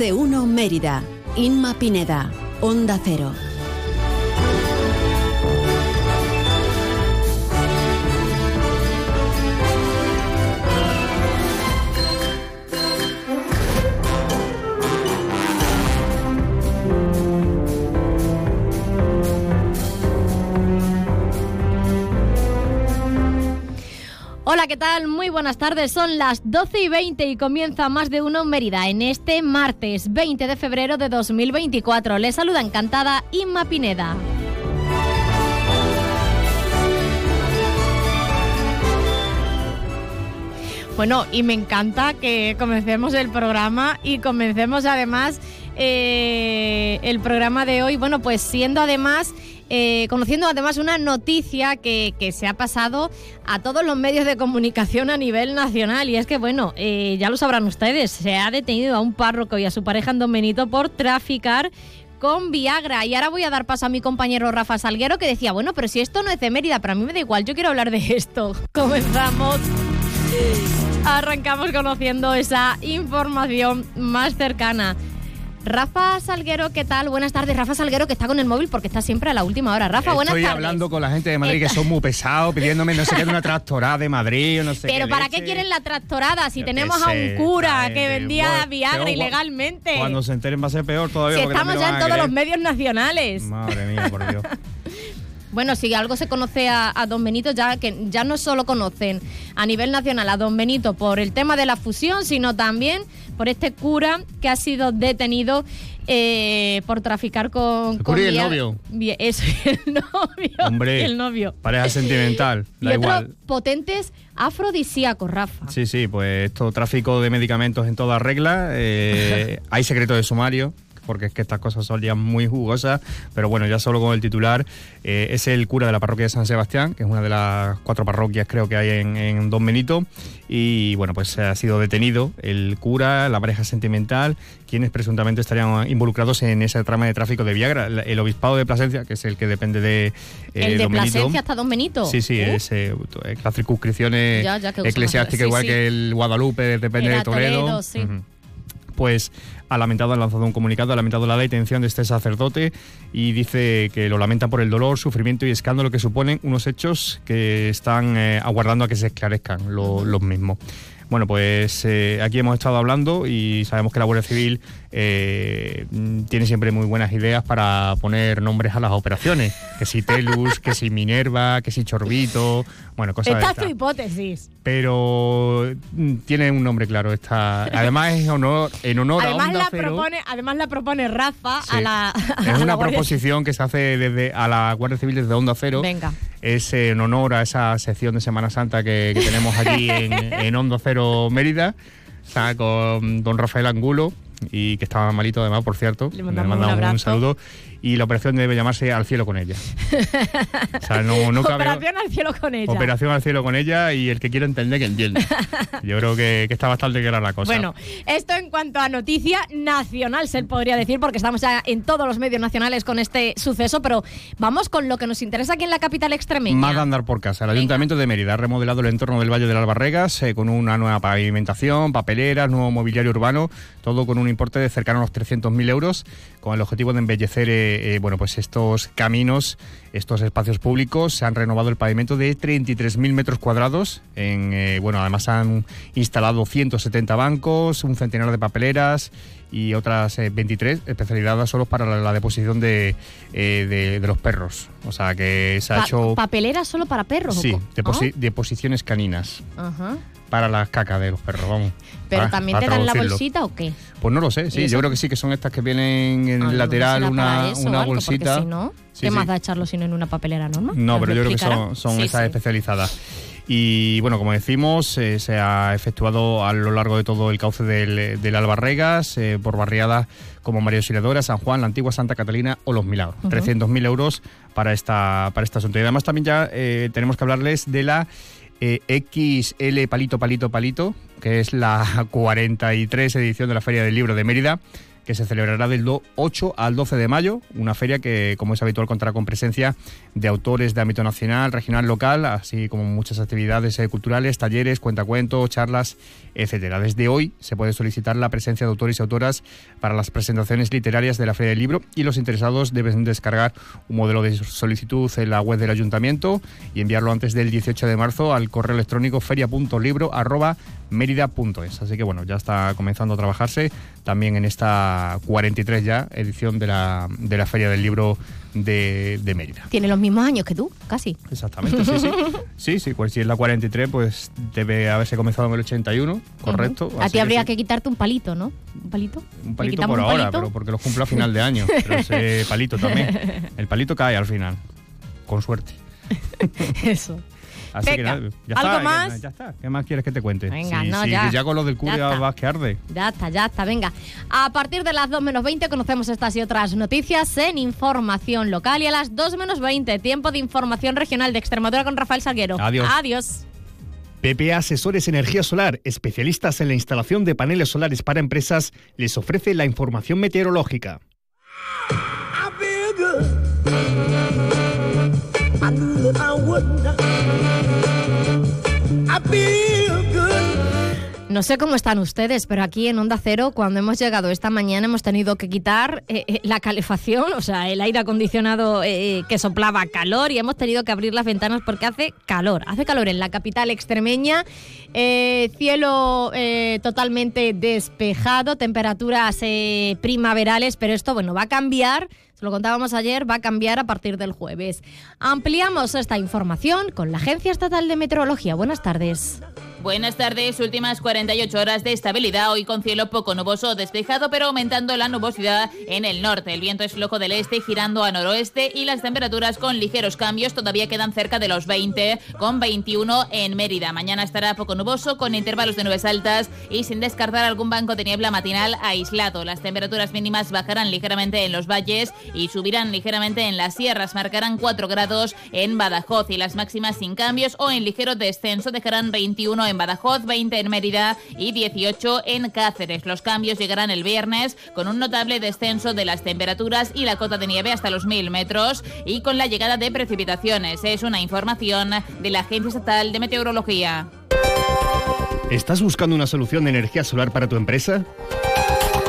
de uno Mérida. Inma Pineda. Onda Cero. Hola, ¿qué tal? Muy buenas tardes. Son las 12 y 20 y comienza más de uno Mérida en este martes 20 de febrero de 2024. Les saluda encantada Inma Pineda. Bueno, y me encanta que comencemos el programa y comencemos además eh, el programa de hoy, bueno, pues siendo además eh, conociendo además una noticia que, se ha pasado a todos los medios de comunicación a nivel nacional. Y es que, bueno, eh, ya lo sabrán ustedes, se ha detenido a un párroco y a su pareja en Don Benito por traficar con Viagra. Y ahora voy a dar paso a mi compañero Rafa Salguero que decía, bueno, pero si esto no es de Mérida, pero a mí me da igual, yo quiero hablar de esto. Comenzamos. Arrancamos conociendo esa información más cercana. Rafa Salguero, ¿qué tal? Buenas tardes. Rafa Salguero, que está con el móvil porque está siempre a la última hora. Rafa, buenas tardes. Estoy hablando con la gente de Madrid que son muy pesados, pidiéndome no sé qué de una tractorada de Madrid o no sé Pero qué ¿para leche. qué quieren la tractorada si Yo tenemos a un cura que vendía Bueno, Viagra ilegalmente? Cuando se enteren va a ser peor todavía. si estamos ya en todos los medios nacionales. Madre mía, por Dios. Bueno, si algo se conoce a, a, Don Benito, ya que ya no solo conocen a nivel nacional a Don Benito por el tema de la fusión, sino también por este cura que ha sido detenido eh, por traficar con. El con cura y el novio. Eso, el novio. Hombre, el novio. pareja sentimental, da y otros igual. potentes afrodisíacos, Rafa. Sí, sí, pues esto, tráfico de medicamentos en toda regla. eh, hay secreto de sumario, porque es que estas cosas son ya muy jugosas. Pero bueno, ya solo con el titular, eh, es el cura de la parroquia de San Sebastián, que es una de las cuatro parroquias creo que hay en, en Don Benito. Y bueno, pues ha sido detenido el cura, la pareja sentimental, quienes presuntamente estarían involucrados en esa trama de tráfico de Viagra. El, obispado de Plasencia, que es el que depende de eh, el de Don Benito. Plasencia hasta Don Benito. Sí, sí, Uh, es eh, las circunscripciones eclesiásticas, sí, igual sí. que el Guadalupe, depende Era de Toledo. Toledo, sí. Ujú. Pues ha lamentado, ha lanzado un comunicado, ha lamentado la detención de este sacerdote y dice que lo lamenta por el dolor, sufrimiento y escándalo que suponen unos hechos que están eh, aguardando a que se esclarezcan lo- los mismos. Bueno, pues eh, aquí hemos estado hablando y sabemos que la Guardia Civil eh, tiene siempre muy buenas ideas para poner nombres a las operaciones. Que si Telus, que si Minerva, que si Chorbito, bueno, cosas Esta es tu hipótesis. Pero mm, tiene un nombre claro. Esta, además es honor, en honor a Onda la, Cero. propone, además la propone Rafa Sí. a la. a Es una proposición que se hace desde a la Guardia Civil desde Onda Cero. Venga. Es en honor a esa sección de Semana Santa que, que tenemos allí en, en Onda Cero Mérida. Está con don Rafael Angulo y que estaba malito además, por cierto. Le mandamos un saludo. Y la operación debe llamarse Al cielo con ella. o sea, no, no cabe- Operación al cielo con ella. Operación al cielo con ella y el que quiera entender que entiende. Yo creo que, que está bastante clara la cosa. Bueno, esto en cuanto a noticia nacional se podría decir, porque estamos ya en todos los medios nacionales con este suceso, pero vamos con lo que nos interesa aquí en la capital extremeña. Más de andar por casa. El Ayuntamiento de Mérida ha remodelado el entorno del Valle del Albarregas eh, con una nueva pavimentación, papeleras, nuevo mobiliario urbano, todo con un importe de cercano a los 300.000 euros, con el objetivo de embellecer eh, eh, bueno, pues estos caminos, estos espacios públicos. Se han renovado el pavimento de 33.000 metros cuadrados. En, eh, bueno, además han instalado 170 bancos, un centenar de papeleras y otras eh, 23 especializadas solo para la, la deposición de, eh, de, de los perros. O sea que se ha Pa- hecho... ¿Papelera solo para perros? Sí, deposi- deposiciones caninas Ah, Ajá. Para las cacas de los perros, vamos. ¿Pero también te dan la bolsita o qué? Pues no lo sé, sí, yo creo que sí, que son estas que vienen en Ah, el no, lateral una, eso una algo, bolsita. Si no, Sí, ¿qué sí. más da echarlo sino en una papelera normal? No, ¿Nos pero yo creo que son, son Sí, esas especializadas. Y bueno, como decimos, eh, se ha efectuado a lo largo de todo el cauce del, del Albarregas, eh, por barriadas como María Auxiliadora, San Juan, la antigua Santa Catalina o Los Milagros. Ujú. 300.000 euros para esta, para este asunto. Y además también ya eh, tenemos que hablarles de la eh, XL Palito Palito Palito, que es la 43 edición de la Feria del Libro de Mérida que se celebrará del 8 al 12 de mayo, una feria que, como es habitual, contará con presencia de autores de ámbito nacional, regional, local, así como muchas actividades eh, culturales, talleres, cuentacuentos, charlas, etcétera. Desde hoy se puede solicitar la presencia de autores y autoras para las presentaciones literarias de la Feria del Libro y los interesados deben descargar un modelo de solicitud en la web del ayuntamiento y enviarlo antes del 18 de marzo al correo electrónico feria.libro@merida.es. Así que bueno, ya está comenzando a trabajarse también en esta 43 ya edición de la, de la Feria del Libro de, de, Mérida. Tiene los mismos años que tú, casi. Exactamente, sí, sí. sí, sí, pues si es la 43, pues debe haberse comenzado en el 81, correcto. A ti habría que... quitarte un palito, ¿no? ¿Un palito? Un palito por ahora, pero porque lo cumplo a final de año. pero ese palito también. El palito cae al final, con suerte. Eso. Así que nada, ya ¿Algo está, más? Ya, está. ¿Qué más quieres que te cuente? Venga, sí, no, sí, ya. que ya con lo del culo Ya vas que arde. Ya está, ya está, venga. A partir de las 2 menos 20 conocemos estas y otras noticias en información local y a las 2 menos 20 tiempo de información regional de Extremadura con Rafael Salguero. Adiós. Adiós. PPA Asesores Energía Solar, especialistas en la instalación de paneles solares para empresas, les ofrece la información meteorológica. I No sé cómo están ustedes, pero aquí en Onda Cero, cuando hemos llegado esta mañana, hemos tenido que quitar eh, eh, la calefacción, o sea, el aire acondicionado eh, que soplaba calor, y hemos tenido que abrir las ventanas porque hace calor. Hace calor en la capital extremeña, cielo totalmente despejado, temperaturas primaverales, pero esto, bueno, va a cambiar. Lo contábamos ayer, va a cambiar a partir del jueves. Ampliamos esta información con la Agencia Estatal de Meteorología. Buenas tardes. Buenas tardes, últimas 48 horas de estabilidad, hoy con cielo poco nuboso despejado, pero aumentando la nubosidad en el norte. El viento es flojo del este, girando a noroeste y las temperaturas con ligeros cambios todavía quedan cerca de los 20, con 21 en Mérida. Mañana estará poco nuboso, con intervalos de nubes altas y sin descartar algún banco de niebla matinal aislado. Las temperaturas mínimas bajarán ligeramente en los valles y subirán ligeramente en las sierras, marcarán 4 grados en Badajoz y las máximas sin cambios o en ligero descenso dejarán 21 en Badajoz, 20 en Mérida y 18 en Cáceres. Los cambios llegarán el viernes con un notable descenso de las temperaturas y la cota de nieve hasta los 1000 metros y con la llegada de precipitaciones. Es una información de la Agencia Estatal de Meteorología. ¿Estás buscando una solución de energía solar para tu empresa?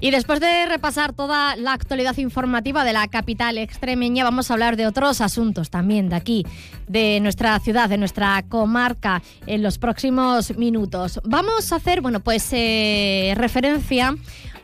Y después de repasar toda la actualidad informativa de la capital extremeña, vamos a hablar de otros asuntos también de aquí, de nuestra ciudad, de nuestra comarca, en los próximos minutos. Vamos a hacer, bueno, pues eh, referencia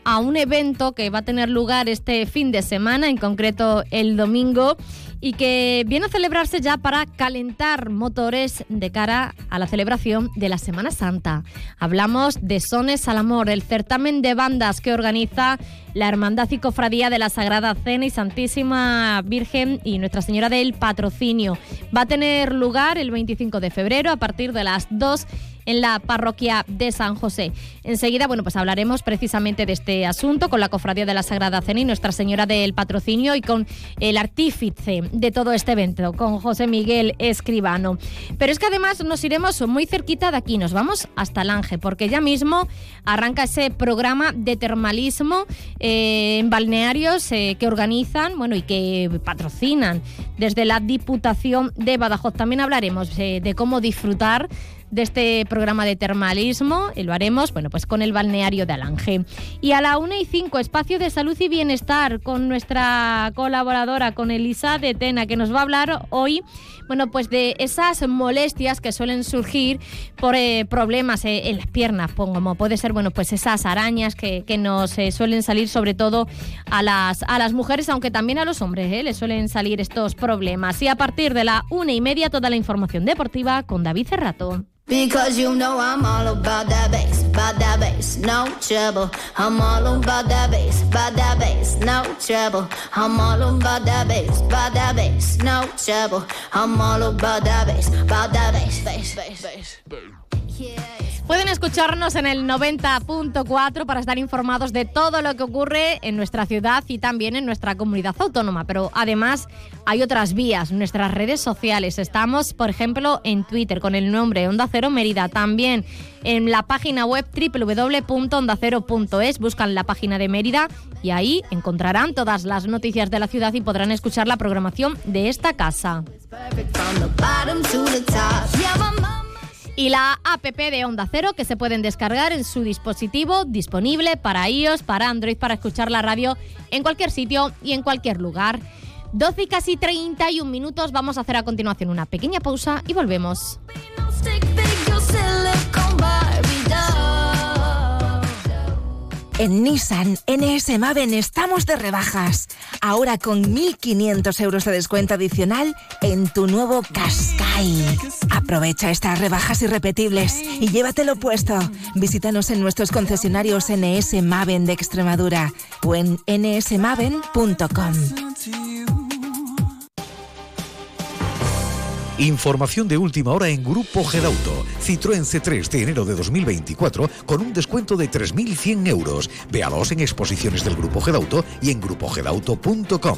a un evento que va a tener lugar este fin de semana, en concreto el domingo, y que viene a celebrarse ya para calentar motores de cara a la celebración de la Semana Santa. Hablamos de Sones al Amor, el certamen de bandas que organiza la Hermandad y Cofradía de la Sagrada Cena y Santísima Virgen y Nuestra Señora del Patrocinio. Va a tener lugar el 25 de febrero a partir de las 2 en la parroquia de San José. Enseguida, bueno, pues hablaremos precisamente de este asunto con la Cofradía de la Sagrada Cena y Nuestra Señora del Patrocinio y con el artífice de todo este evento, con José Miguel Escribano. Pero es que además nos iremos muy cerquita de aquí, nos vamos hasta Lange, porque ya mismo arranca ese programa de termalismo eh, en balnearios eh, que organizan, bueno, y que patrocinan desde la Diputación de Badajoz. También hablaremos eh, de cómo disfrutar de este programa de termalismo y lo haremos, bueno, pues con el balneario de Alange. Y a la 1 y 5, espacio de salud y bienestar con nuestra colaboradora, con Elisa de Tena, que nos va a hablar hoy, bueno, pues de esas molestias que suelen surgir por eh, problemas eh, en las piernas, como puede ser, bueno, pues esas arañas que, que nos eh, suelen salir sobre todo a las, a las mujeres, aunque también a los hombres les suelen salir estos problemas. Y a partir de la una y media, toda la información deportiva con David Cerrato. Because you know I'm all about that bass, about that bass, no trouble. I'm all about that bass, about that bass, no trouble. I'm all about that bass, about that bass, no trouble. I'm all about that bass, about that bass, bass, bass, bass. Yeah. Pueden escucharnos en el 90.4 para estar informados de todo lo que ocurre en nuestra ciudad y también en nuestra comunidad autónoma. Pero además hay otras vías, nuestras redes sociales. Estamos, por ejemplo, en Twitter con el nombre Onda Cero Mérida. También en la página web www.ondacero.es. Buscan la página de Mérida y ahí encontrarán todas las noticias de la ciudad y podrán escuchar la programación de esta casa. Y la app de Onda Cero que se pueden descargar en su dispositivo disponible para iOS, para Android, para escuchar la radio en cualquier sitio y en cualquier lugar. 12 y casi 31 minutos, vamos a hacer a continuación una pequeña pausa y volvemos. En Nissan NS Maven estamos de rebajas. Ahora con 1.500 euros de descuento adicional en tu nuevo Qashqai. Aprovecha estas rebajas irrepetibles y llévatelo puesto. Visítanos en nuestros concesionarios NS Maven de Extremadura o en nsmaven.com. Información de última hora en Grupo Gedauto. Citroën C3 de enero de 2024 con un descuento de 3.100 euros. Véalos en exposiciones del Grupo Gedauto y en grupogedauto.com.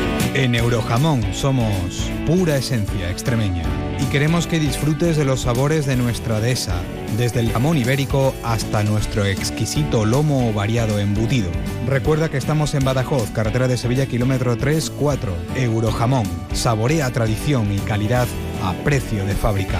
En Eurojamón somos pura esencia extremeña y queremos que disfrutes de los sabores de nuestra dehesa, desde el jamón ibérico hasta nuestro exquisito lomo variado embutido. Recuerda que estamos en Badajoz, carretera de Sevilla, kilómetro 3-4. Eurojamón, saborea tradición y calidad a precio de fábrica.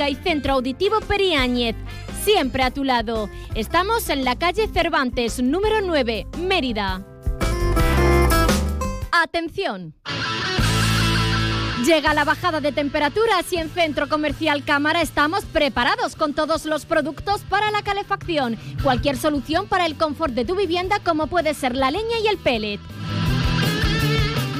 y Centro Auditivo Periáñez. Siempre a tu lado. Estamos en la calle Cervantes, número 9, Mérida. Atención. Llega la bajada de temperaturas y en Centro Comercial Cámara estamos preparados con todos los productos para la calefacción. Cualquier solución para el confort de tu vivienda como puede ser la leña y el pellet.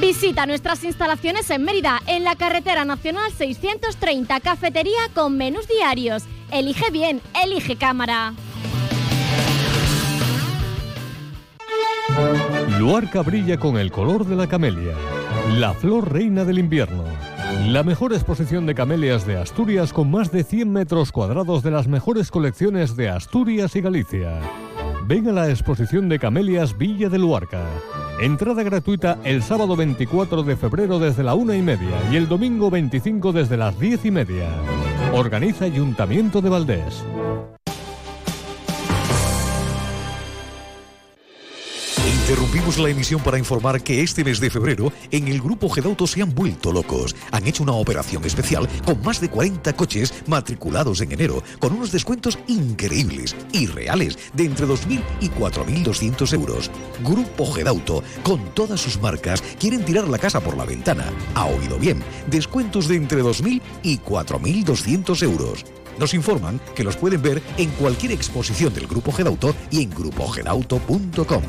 Visita nuestras instalaciones en Mérida, en la carretera nacional 630, cafetería con menús diarios. Elige bien, elige cámara. Luarca brilla con el color de la camelia, la flor reina del invierno. La mejor exposición de camelias de Asturias con más de 100 metros cuadrados de las mejores colecciones de Asturias y Galicia. Ven a la exposición de camelias Villa de Luarca. Entrada gratuita el sábado 24 de febrero desde la una y media y el domingo 25 desde las diez y media. Organiza Ayuntamiento de Valdés. Interrumpimos la emisión para informar que este mes de febrero en el grupo Gedauto se han vuelto locos. Han hecho una operación especial con más de 40 coches matriculados en enero con unos descuentos increíbles y reales de entre 2.000 y 4.200 euros. Grupo Gedauto, con todas sus marcas, quieren tirar la casa por la ventana. Ha oído bien, descuentos de entre 2.000 y 4.200 euros. Nos informan que los pueden ver en cualquier exposición del Grupo Gedauto y en grupogedauto.com.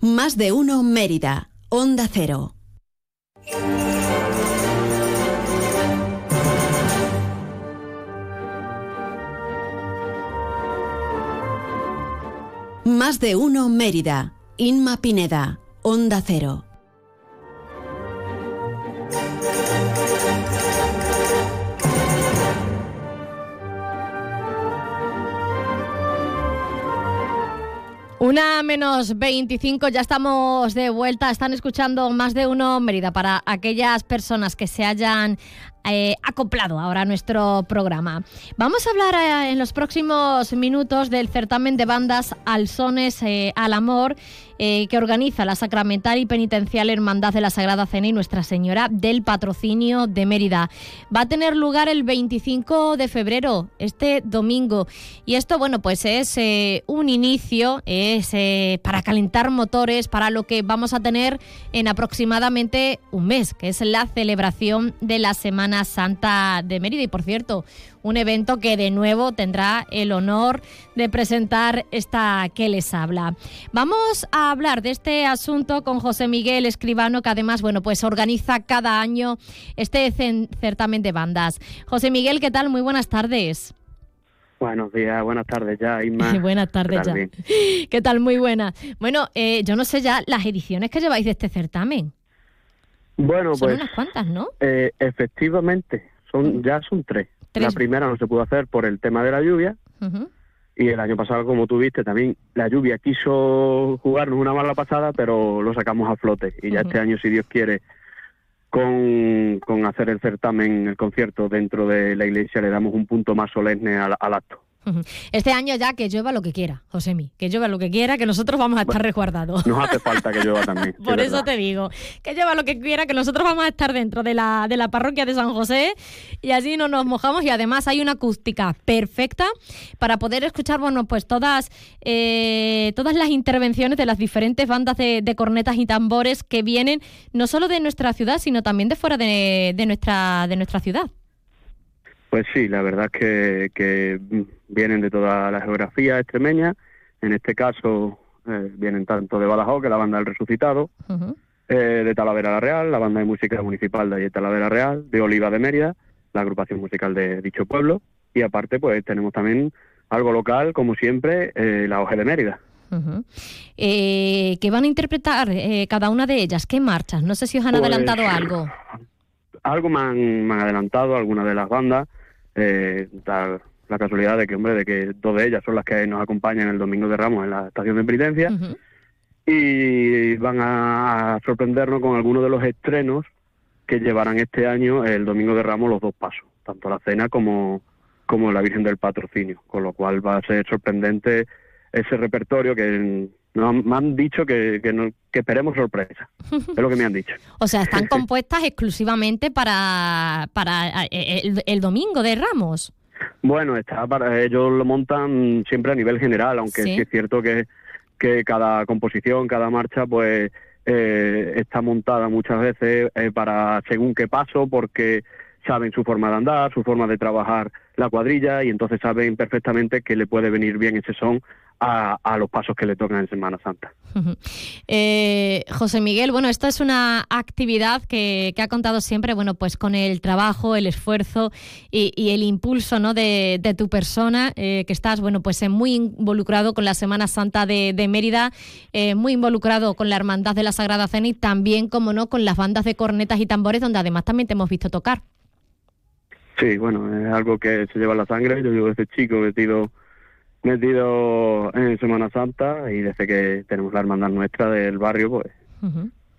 Más de uno Mérida. Onda Cero. Más de uno Mérida. Inma Pineda. Onda Cero. Una menos 25, ya estamos de vuelta. Están escuchando más de uno Mérida para aquellas personas que se hayan eh, acoplado ahora a nuestro programa. Vamos a hablar eh, en los próximos minutos del certamen de bandas Alsones eh, al Amor eh, que organiza la Sacramental y Penitencial Hermandad de la Sagrada Cena y Nuestra Señora del Patrocinio de Mérida. Va a tener lugar el 25 de febrero, este domingo. Y esto, bueno, pues es eh, un inicio, es eh, para calentar motores para lo que vamos a tener en aproximadamente un mes, que es la celebración de la Semana Santa de Mérida. Y por cierto, un evento que de nuevo tendrá el honor de presentar esta que les habla. Vamos a hablar de este asunto con José Miguel Escribano, que además, bueno, pues organiza cada año este certamen de bandas. José Miguel, ¿qué tal? Muy buenas tardes. Buenos días, buenas tardes ya, Isma. Buenas ¿Qué tardes tal? ya. Bien. ¿Qué tal? Muy buena. Bueno, eh, yo no sé ya las ediciones que lleváis de este certamen. Bueno, Son pues unas cuantas, ¿no? eh, efectivamente, son ya son tres. Tres. La primera no se pudo hacer por el tema de la lluvia Ujú. Y el año pasado, como tú viste, también la lluvia quiso jugarnos una mala pasada, pero lo sacamos a flote. Y ya este año, si Dios quiere, con, con hacer el certamen, el concierto dentro de la iglesia, le damos un punto más solemne al, al acto. Este año ya que llueva lo que quiera, Josemi, que llueva lo que quiera, que nosotros vamos a estar resguardados. Nos hace falta que llueva también. Por es eso verdad. te digo, que lleva lo que quiera, que nosotros vamos a estar dentro de la, de la parroquia de San José y así no nos mojamos y además hay una acústica perfecta para poder escuchar, bueno, pues todas, eh, todas las intervenciones de las diferentes bandas de, de cornetas y tambores que vienen no solo de nuestra ciudad, sino también de fuera de, de nuestra, de nuestra ciudad. Pues sí, la verdad es que, que vienen de toda la geografía extremeña. En este caso eh, vienen tanto de Badajoz, que es la banda del Resucitado, eh, de Talavera la Real, la banda de música municipal de Talavera Real, de Oliva de Mérida, la agrupación musical de dicho pueblo. Y aparte, pues tenemos también algo local, como siempre, eh, la OGE de Mérida. Eh, ¿Qué van a interpretar eh, cada una de ellas? ¿Qué marchas? No sé si os han Pues- adelantado algo. algo me han, me han adelantado algunas de las bandas eh, la casualidad de que hombre de que dos de ellas son las que nos acompañan el domingo de Ramos en la estación de penitencia y van a, sorprendernos con algunos de los estrenos que llevarán este año el domingo de Ramos los dos pasos tanto la cena como como la Virgen del Patrocinio con lo cual va a ser sorprendente ese repertorio que nos me han dicho que, que, no- que esperemos sorpresa es lo que me han dicho O sea, están compuestas exclusivamente para, para eh, el, el domingo de Ramos. Bueno, está para, ellos lo montan siempre a nivel general, aunque Sí. sí, es cierto que, que cada composición, cada marcha, pues eh, está montada muchas veces eh, para según qué paso, porque saben su forma de andar, su forma de trabajar la cuadrilla y entonces saben perfectamente que le puede venir bien ese son a, a los pasos que le tocan en Semana Santa. Eh, José Miguel, bueno, esta es una actividad que, que ha contado siempre, bueno, pues con el trabajo, el esfuerzo y, y el impulso, ¿no? De, de tu persona, eh, que estás, bueno, pues eh, muy involucrado con la Semana Santa de, de Mérida, eh, muy involucrado con la Hermandad de la Sagrada Cena y también, como no, con las bandas de cornetas y tambores, donde además también te hemos visto tocar. Sí, bueno, es algo que se lleva la sangre. Yo llevo desde chico metido metido en Semana Santa y desde que tenemos la hermandad nuestra del barrio, pues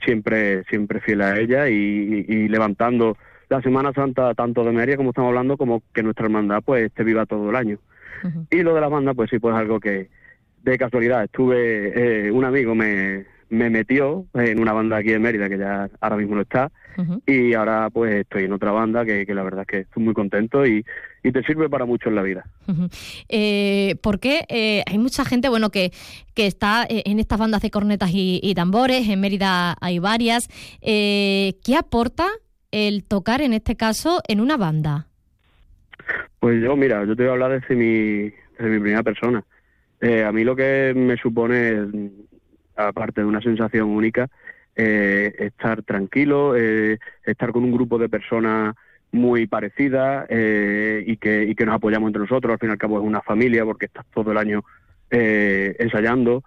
siempre siempre fiel a ella y, y levantando la Semana Santa tanto de Mérida como estamos hablando como que nuestra hermandad pues esté viva todo el año. Y lo de la banda pues sí pues algo que de casualidad estuve eh, un amigo me me metió en una banda aquí en Mérida que ya ahora mismo no está y ahora pues estoy en otra banda que, que la verdad es que estoy muy contento y, y te sirve para mucho en la vida. Eh, porque eh, hay mucha gente bueno que, que está eh, en estas bandas de cornetas y, y tambores, en Mérida hay varias. Eh, ¿Qué aporta el tocar en este caso en una banda? Pues yo, mira, yo te voy a hablar desde mi, desde mi primera persona. A mí lo que me supone, aparte de una sensación única, eh, estar tranquilo, eh, estar con un grupo de personas muy parecidas eh, y, que, y que nos apoyamos entre nosotros. Al fin y al cabo es una familia porque estás todo el año eh, ensayando.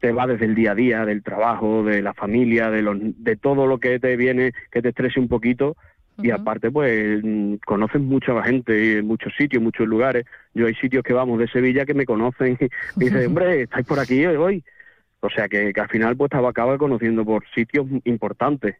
Te va desde el día a día, del trabajo, de la familia, de, los, de todo lo que te viene, que te estrese un poquito, y aparte pues conocen mucha gente en muchos sitios, muchos lugares. Yo hay sitios que vamos de Sevilla que me conocen y dicen, hombre, estáis por aquí hoy. O sea que, que al final pues acaba conociendo por sitios importantes.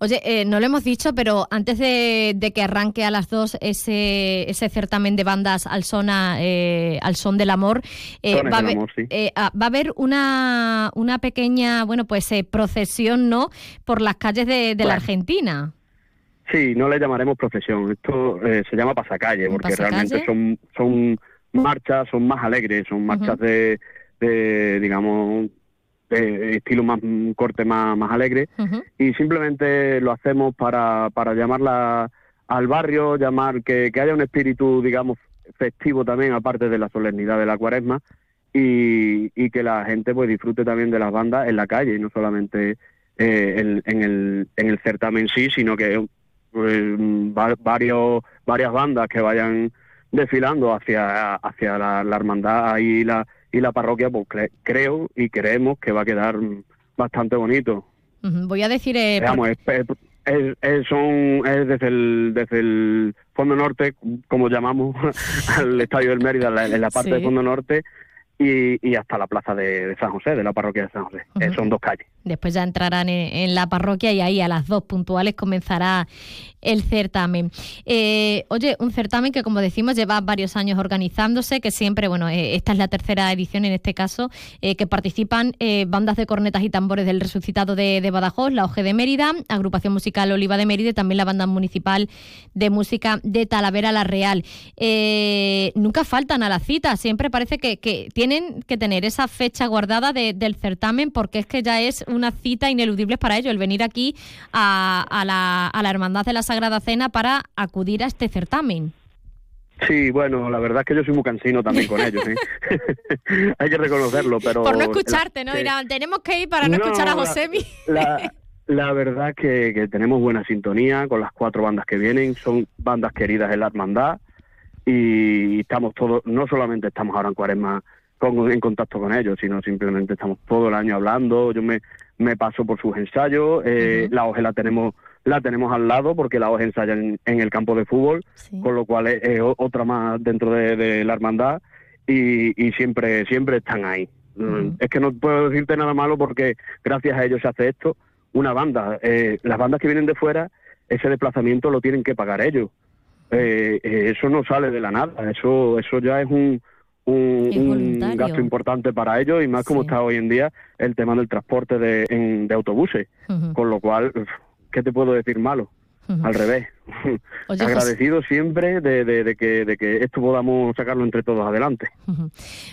Oye, eh, no lo hemos dicho, pero antes de, de que arranque a las dos ese, ese certamen de bandas al son, a- eh, al son del amor, eh, va, a del haber, amor, sí. eh, ah, va a haber una, una pequeña, bueno, pues eh, procesión, ¿no? Por las calles de, de la. Argentina. Sí, no le llamaremos procesión, esto eh, se llama pasacalle, porque pasacalle? realmente son, son marchas, son más alegres, son marchas de, de, digamos, de estilo más, un corte más, más alegre, y simplemente lo hacemos para, para llamarla al barrio, llamar que, que haya un espíritu, digamos, festivo también, aparte de la solemnidad de la cuaresma, y, y que la gente pues disfrute también de las bandas en la calle, y no solamente eh, en, en el, en el certamen sí, sino que pues, va- varios, varias bandas que vayan desfilando hacia, hacia la, la hermandad y la, y la parroquia, pues cre- creo y creemos que va a quedar bastante bonito. Voy a decir... eh, por- Digamos, es, es- es- son, es desde el, desde el Fondo Norte, como llamamos al Estadio del Mérida, en la, en la parte Sí. del Fondo Norte, y, y hasta la plaza de, de San José, de la parroquia de San José. Eh, son dos calles. Después ya entrarán en, en la parroquia y ahí a las dos puntuales comenzará el certamen. Eh, oye, un certamen que como decimos lleva varios años organizándose, que siempre, bueno, eh, esta es la tercera edición en este caso, eh, que participan eh, bandas de cornetas y tambores del resucitado de, Badajoz, la OG de Mérida, agrupación musical Oliva de Mérida y también la banda municipal de música de Talavera la Real. Nunca faltan a la cita, siempre parece que, que tienen que tener esa fecha guardada de- del certamen porque es que ya es una cita ineludible para ellos, el venir aquí a, a la, a la Hermandad de la Sagrada Cena para acudir a este certamen. Sí, bueno, la verdad es que yo soy muy cansino también con ellos. ¿eh? Hay que reconocerlo, pero... Por no escucharte, ¿no? Dirán, tenemos que ir para no, No, escuchar a Josemi. La, la verdad es que, que tenemos buena sintonía con las cuatro bandas que vienen, son bandas queridas en la hermandad y estamos todos, no solamente estamos ahora en cuaresma con, en contacto con ellos, sino simplemente estamos todo el año hablando, yo me, me paso por sus ensayos, eh, la OGE la tenemos la tenemos al lado porque la OGE ensaya en, en el campo de fútbol, con lo cual es, otra más dentro de, de la hermandad y, y siempre siempre están ahí. Mm, Es que no puedo decirte nada malo porque gracias a ellos se hace esto. Una banda, eh, las bandas que vienen de fuera, ese desplazamiento lo tienen que pagar ellos. Eh, eh, eso no sale de la nada, eso eso ya es un, un, gasto importante para ellos y más como está hoy en día el tema del transporte de, en- de autobuses. Con lo cual, ¿qué te puedo decir malo? Al revés. Oye, José- Agradecido siempre de, de- de que, de que esto podamos sacarlo entre todos adelante.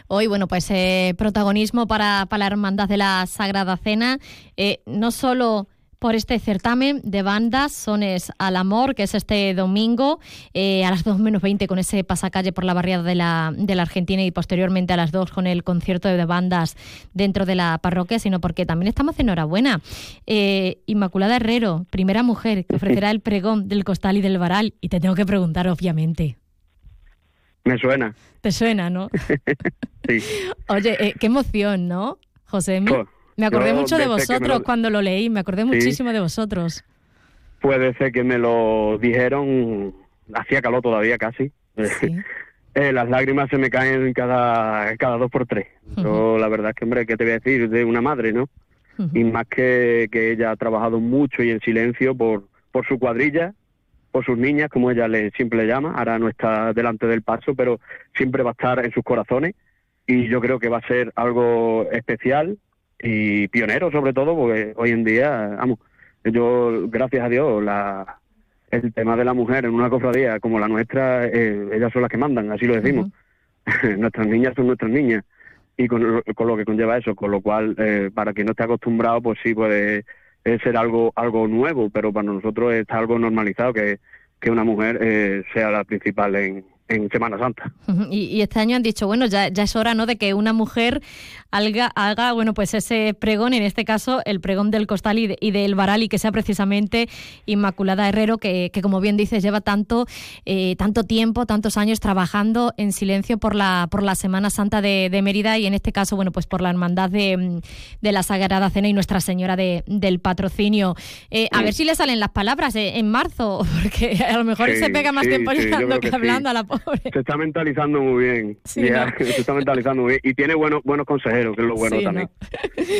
Hoy, bueno, pues eh, protagonismo para, para la Hermandad de la Sagrada Cena, eh, no solo por este certamen de bandas Sones al Amor, que es este domingo eh, a las 2 menos 20 con ese pasacalle por la barriada de la, de la Argentina y posteriormente a las 2 con el concierto de bandas dentro de la parroquia, sino porque también estamos en enhorabuena. Eh, Inmaculada Herrero, primera mujer que ofrecerá el pregón del costal y del varal. Y te tengo que preguntar, obviamente. Me suena. ¿Te suena, no? Sí. Oye, eh, qué emoción, ¿no, José? Me acordé yo mucho de vosotros lo- cuando lo leí, me acordé Sí. muchísimo de vosotros. Puede ser que me lo dijeron, hacía calor todavía casi. Eh, las lágrimas se me caen cada, cada dos por tres. Yo, la verdad es que, hombre, ¿qué te voy a decir de una madre, no? Y más que, que ella ha trabajado mucho y en silencio por, por su cuadrilla, por sus niñas, como ella le, siempre le llama. Ahora no está delante del paso, pero siempre va a estar en sus corazones. Y yo creo que va a ser algo especial y pionero, sobre todo, porque hoy en día, vamos, yo, gracias a Dios, la, el tema de la mujer en una cofradía como la nuestra, eh, ellas son las que mandan, así lo decimos. nuestras niñas son nuestras niñas y con, lo- con lo que conlleva eso, con lo cual, eh, para quien no esté acostumbrado, pues sí puede eh, ser algo algo nuevo, pero para nosotros está algo normalizado que, que una mujer eh, sea la principal en, en Semana Santa. Y, y este año han dicho, bueno, ya, ya es hora, ¿no?, de que una mujer haga, haga, bueno, pues ese pregón, en este caso, el pregón del Costal y, de- y del Varal, y que sea precisamente Inmaculada Herrero, que, que como bien dices, lleva tanto, eh, tanto tiempo, tantos años trabajando en silencio por la, por la Semana Santa de, de Mérida y en este caso, bueno, pues por la hermandad de, de la Sagrada Cena y Nuestra Señora de- del Patrocinio. Eh, a Sí. ver si le salen las palabras eh, en marzo, porque a lo mejor Sí, se pega más sí, tiempo que, hablando a la pobre. Se está mentalizando muy bien. Sí, ¿no? Se está mentalizando muy bien. Y tiene buenos buenos consejeros, que es lo bueno Sí, también.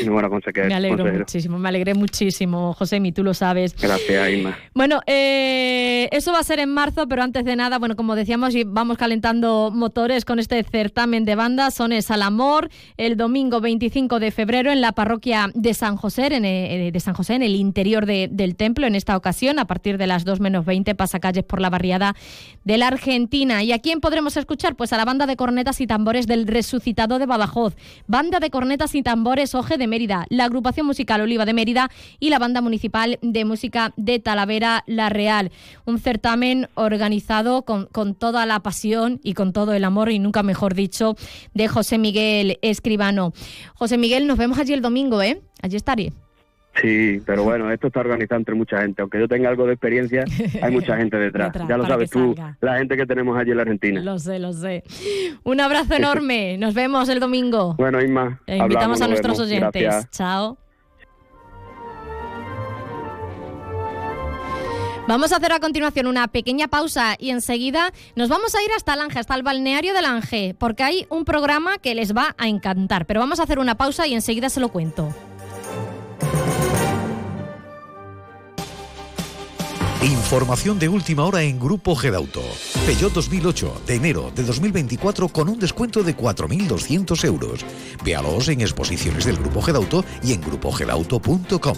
Buenos consejeros. Me alegro muchísimo, me alegré muchísimo, José, tú lo sabes. Gracias. Bueno, eh, eso va a ser en marzo, pero antes de nada, bueno, como decíamos, y vamos calentando motores con este certamen de bandas. Sones al Amor, el domingo 25 de febrero en la parroquia de San José, en, eh, de San José, en el interior de- del templo. En esta ocasión, a partir de las 2 menos 20, pasacalles por la barriada de la Argentina. ¿Y a quién podremos escuchar? Pues a la banda de cornetas y tambores del Resucitado de Badajoz, banda de cornetas y tambores Oje de Mérida, la agrupación musical Oliva de Mérida y la banda municipal de música de Talavera La Real. Un certamen organizado con, con toda la pasión y con todo el amor, y nunca mejor dicho, de José Miguel Escribano. José Miguel, nos vemos allí el domingo, ¿eh? Allí estaré. Sí, pero bueno, esto está organizado entre mucha gente. Aunque yo tenga algo de experiencia, hay mucha gente detrás. Detrás, ya lo sabes tú, la gente que tenemos allí en la Argentina. Lo sé, lo sé. Un abrazo enorme. Nos vemos el domingo. Bueno, Isma, E invitamos hablamos, a nuestros vemos. oyentes. Gracias. Chao. Vamos a hacer a continuación una pequeña pausa y enseguida nos vamos a ir hasta Lange, hasta el balneario de Lange, porque hay un programa que les va a encantar. Pero vamos a hacer una pausa y enseguida se lo cuento. Información de última hora en Grupo Gedauto. Peugeot 2008 de enero de 2024 con un descuento de 4.200 euros. Véalos en exposiciones del Grupo Gedauto y en grupogedauto.com.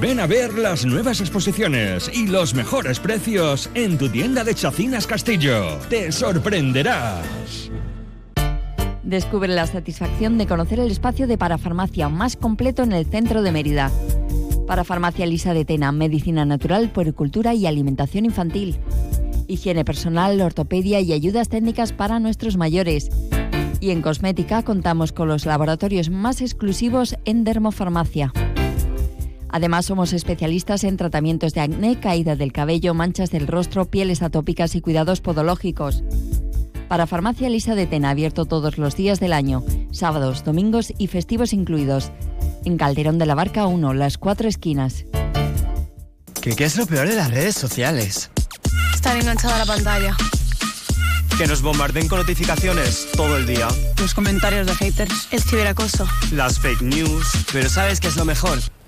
Ven a ver las nuevas exposiciones y los mejores precios en tu tienda de Chacinas Castillo. Te sorprenderás. Descubre la satisfacción de conocer el espacio de parafarmacia más completo en el centro de Mérida. Parafarmacia Lisa de Tena, medicina natural, puericultura y alimentación infantil. Higiene personal, ortopedia y ayudas técnicas para nuestros mayores. Y en cosmética contamos con los laboratorios más exclusivos en dermofarmacia. Además, somos especialistas en tratamientos de acné, caída del cabello, manchas del rostro, pieles atópicas y cuidados podológicos. Para Farmacia Lisa de Tena, abierto todos los días del año, sábados, domingos y festivos incluidos. En Calderón de la Barca 1, las cuatro esquinas. ¿Qué, qué es lo peor de las redes sociales? Estar enganchada a la pantalla. Que nos bombarden con notificaciones todo el día. Los comentarios de haters. El ciberacoso. Las fake news. Pero ¿sabes qué es lo mejor?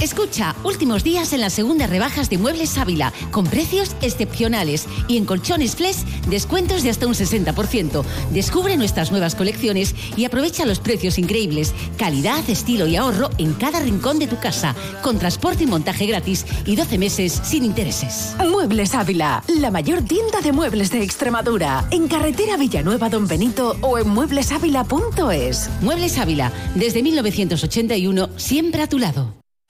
Escucha, últimos días en las segundas rebajas de Muebles Ávila, con precios excepcionales y en colchones Flex, descuentos de hasta un 60%. Descubre nuestras nuevas colecciones y aprovecha los precios increíbles, calidad, estilo y ahorro en cada rincón de tu casa, con transporte y montaje gratis y 12 meses sin intereses. Muebles Ávila, la mayor tienda de muebles de Extremadura, en carretera Villanueva Don Benito o en mueblesávila.es. Muebles Ávila, desde 1981, siempre a tu lado.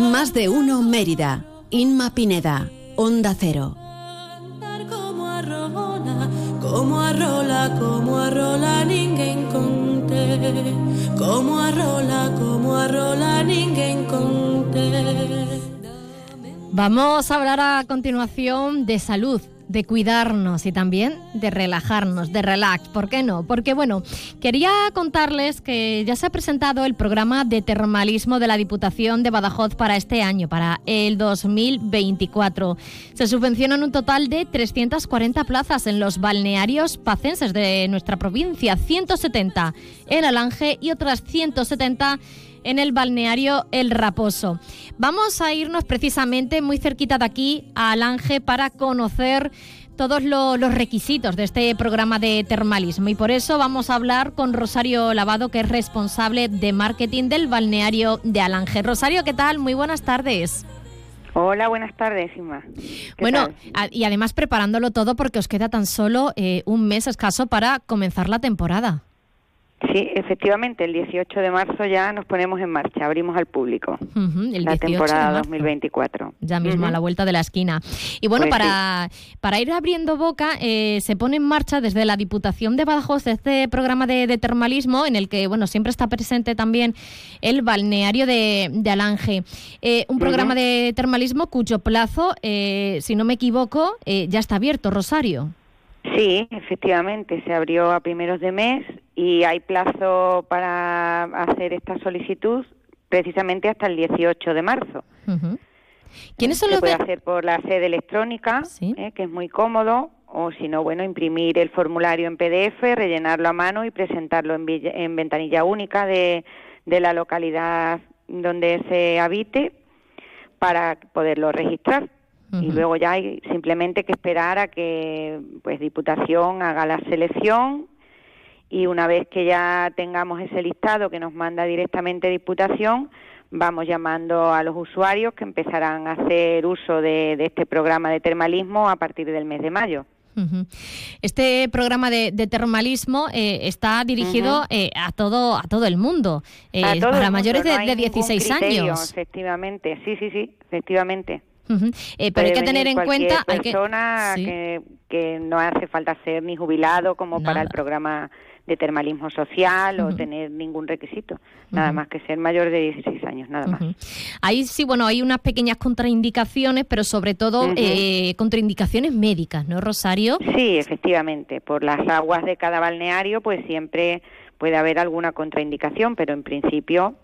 Más de uno Mérida. Inma Pineda. Onda Cero. como a Rona, como a rola, como a rola ninguén conte, como a rola, como a rola ninguén conte. Vamos a hablar a continuación de salud, de cuidarnos y también de relajarnos, de relax. ¿Por qué no? Porque bueno, quería contarles que ya se ha presentado el programa de termalismo de la Diputación de Badajoz para este año, para el 2024. Se subvencionan un total de 340 plazas en los balnearios pacenses de nuestra provincia, 170 en Alange y otras 170 en el balneario El Raposo. Vamos a irnos precisamente muy cerquita de aquí a Alange para conocer todos lo- los requisitos de este programa de termalismo y por eso vamos a hablar con Rosario Lavado, que es responsable de marketing del balneario de Alange. Rosario, ¿qué tal? Muy buenas tardes. Hola, buenas tardes, Inma. Bueno, a- y además preparándolo todo porque os queda tan solo eh, un mes escaso para comenzar la temporada. Sí, efectivamente, el 18 de marzo ya nos ponemos en marcha, abrimos al público Ujú, el la 18 de temporada marzo. 2024. ya mismo a la vuelta de la esquina. Y bueno, Pues para, para ir abriendo boca, eh, se pone en marcha desde la Diputación de Badajoz este programa de, de termalismo en el que bueno siempre está presente también el balneario de, de Alange. Eh, un programa de termalismo cuyo plazo, eh, si no me equivoco, eh, ya está abierto, Rosario. Sí, efectivamente, se abrió a primeros de mes y hay plazo para hacer esta solicitud precisamente hasta el 18 de marzo. Ujú. ¿Quiénes son Se los puede de- hacer por la sede electrónica, eh, que es muy cómodo, o si no, bueno, imprimir el formulario en PDF, rellenarlo a mano y presentarlo en, villa- en ventanilla única de, de la localidad donde se habite para poderlo registrar. Y luego ya hay simplemente que esperar a que pues Diputación haga la selección y una vez que ya tengamos ese listado que nos manda directamente Diputación, vamos llamando a los usuarios que empezarán a hacer uso de, de este programa de termalismo a partir del mes de mayo. Este programa de, de termalismo eh, está dirigido eh, a todo a todo el mundo, eh, A todo para mundo, mayores de, no hay de ningún 16 criterio, años. Efectivamente, sí, sí, sí, efectivamente. Eh, pero hay que tener en cuenta, hay que, persona sí. que, que no hace falta ser ni jubilado como para el programa de termalismo social o tener ningún requisito, nada más que ser mayor de 16 años, nada más. Ahí sí, bueno, hay unas pequeñas contraindicaciones, pero sobre todo eh, contraindicaciones médicas, ¿no, Rosario? Sí, efectivamente, por las aguas de cada balneario pues siempre puede haber alguna contraindicación, pero en principio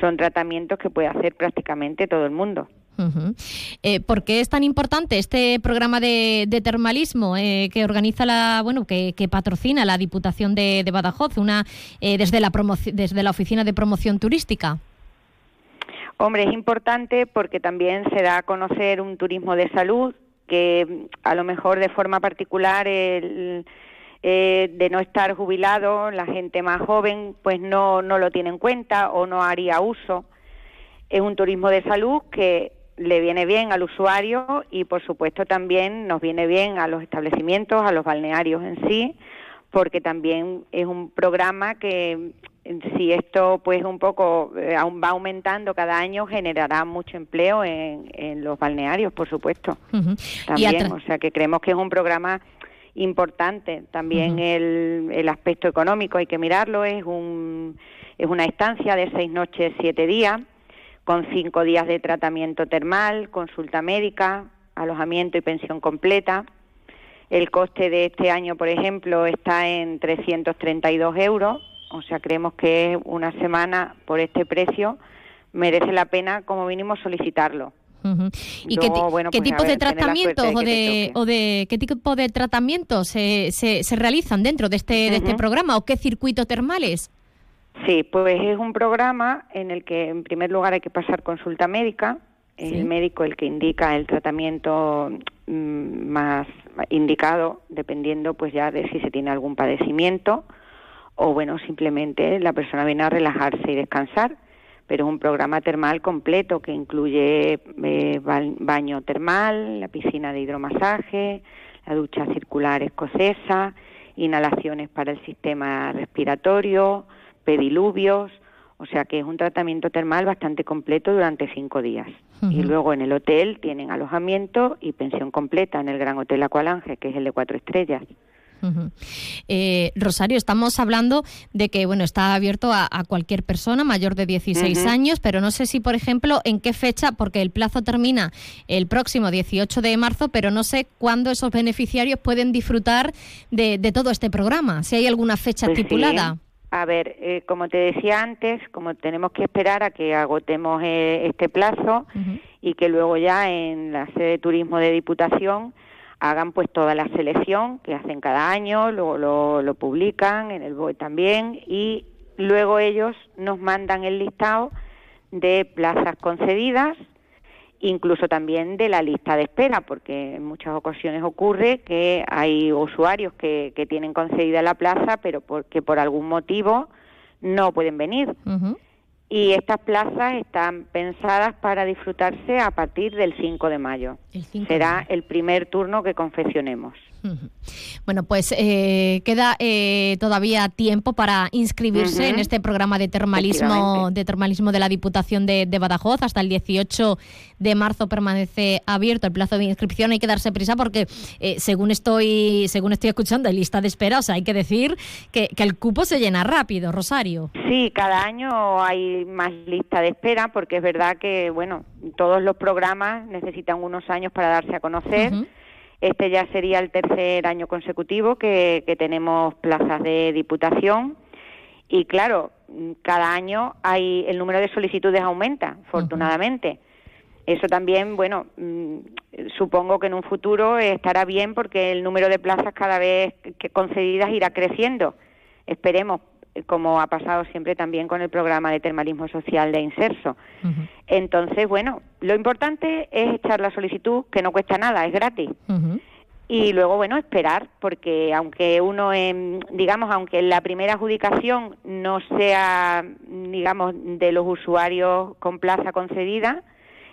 son tratamientos que puede hacer prácticamente todo el mundo. Ujú. Eh, ¿Por qué es tan importante este programa de, de termalismo eh, que organiza la, bueno, que, que patrocina la Diputación de, Badajoz, una eh, desde la desde la oficina de promoción turística? Hombre, es importante porque también se da a conocer un turismo de salud que mm, a lo mejor de forma particular el, eh, de no estar jubilado, la gente más joven pues no, no lo tiene en cuenta o no haría uso. Es un turismo de salud que le viene bien al usuario y por supuesto también nos viene bien a los establecimientos, a los balnearios en sí, porque también es un programa que si esto pues un poco eh, aún va aumentando cada año generará mucho empleo en, en los balnearios por supuesto. También o sea que creemos que es un programa importante. También el, el aspecto económico hay que mirarlo es un es una estancia de seis noches siete días con cinco días de tratamiento termal consulta médica alojamiento y pensión completa el coste de este año, por ejemplo, está en 332 euros, o sea, creemos que una semana por este precio merece la pena como mínimo solicitarlo. ¿Y qué, pues, tipo de tratamientos o de, o de, qué tipo de tratamientos se, se, realizan dentro de este, de este programa o qué circuitos termales? Sí, pues es un programa en el que en primer lugar hay que pasar consulta médica, el médico el que indica el tratamiento mm, más indicado dependiendo pues ya de si se tiene algún padecimiento o bueno simplemente la persona viene a relajarse y descansar. Pero es un programa termal completo que incluye eh, baño termal, la piscina de hidromasaje, la ducha circular escocesa, inhalaciones para el sistema respiratorio, pediluvios, o sea que es un tratamiento termal bastante completo durante cinco días. Y luego en el hotel tienen alojamiento y pensión completa en el Gran Hotel Aqualange, que es el de cuatro estrellas. Eh, Rosario, estamos hablando de que bueno está abierto a, cualquier persona mayor de 16 años, pero no sé si, por ejemplo, en qué fecha, porque el plazo termina el próximo 18 de marzo, pero no sé cuándo esos beneficiarios pueden disfrutar de, todo este programa, si hay alguna fecha pues estipulada. A ver, eh, como te decía antes, como tenemos que esperar a que agotemos eh, este plazo y que luego ya en la sede de turismo de Diputación hagan pues toda la selección que hacen cada año, luego lo, lo publican en el BOE también y luego ellos nos mandan el listado de plazas concedidas incluso también de la lista de espera, porque en muchas ocasiones ocurre que hay usuarios que, que tienen concedida la plaza, pero porque por algún motivo no pueden venir. Y estas plazas están pensadas para disfrutarse a partir del 5 de mayo. Será el primer turno que confeccionemos. Bueno, pues eh, queda eh, todavía tiempo para inscribirse en este programa de termalismo de termalismo de la Diputación de, Badajoz. Hasta el 18 de marzo permanece abierto el plazo de inscripción. Hay que darse prisa porque, eh, según estoy según estoy escuchando, hay lista de espera. O sea, hay que decir que, que el cupo se llena rápido, Rosario. Sí, cada año hay más lista de espera porque es verdad que, bueno, todos los programas necesitan unos años para darse a conocer. Este ya sería el tercer año consecutivo que, tenemos plazas de diputación y claro, cada año hay el número de solicitudes aumenta, afortunadamente. Eso también, bueno, mm, supongo que en un futuro estará bien porque el número de plazas cada vez que concedidas irá creciendo. Esperemos, como ha pasado siempre también con el programa de termalismo social de Inserso. Entonces, bueno, lo importante es echar la solicitud, que no cuesta nada, es gratis. Y luego, bueno, esperar, porque aunque uno, digamos, aunque la primera adjudicación no sea, digamos, de los usuarios con plaza concedida,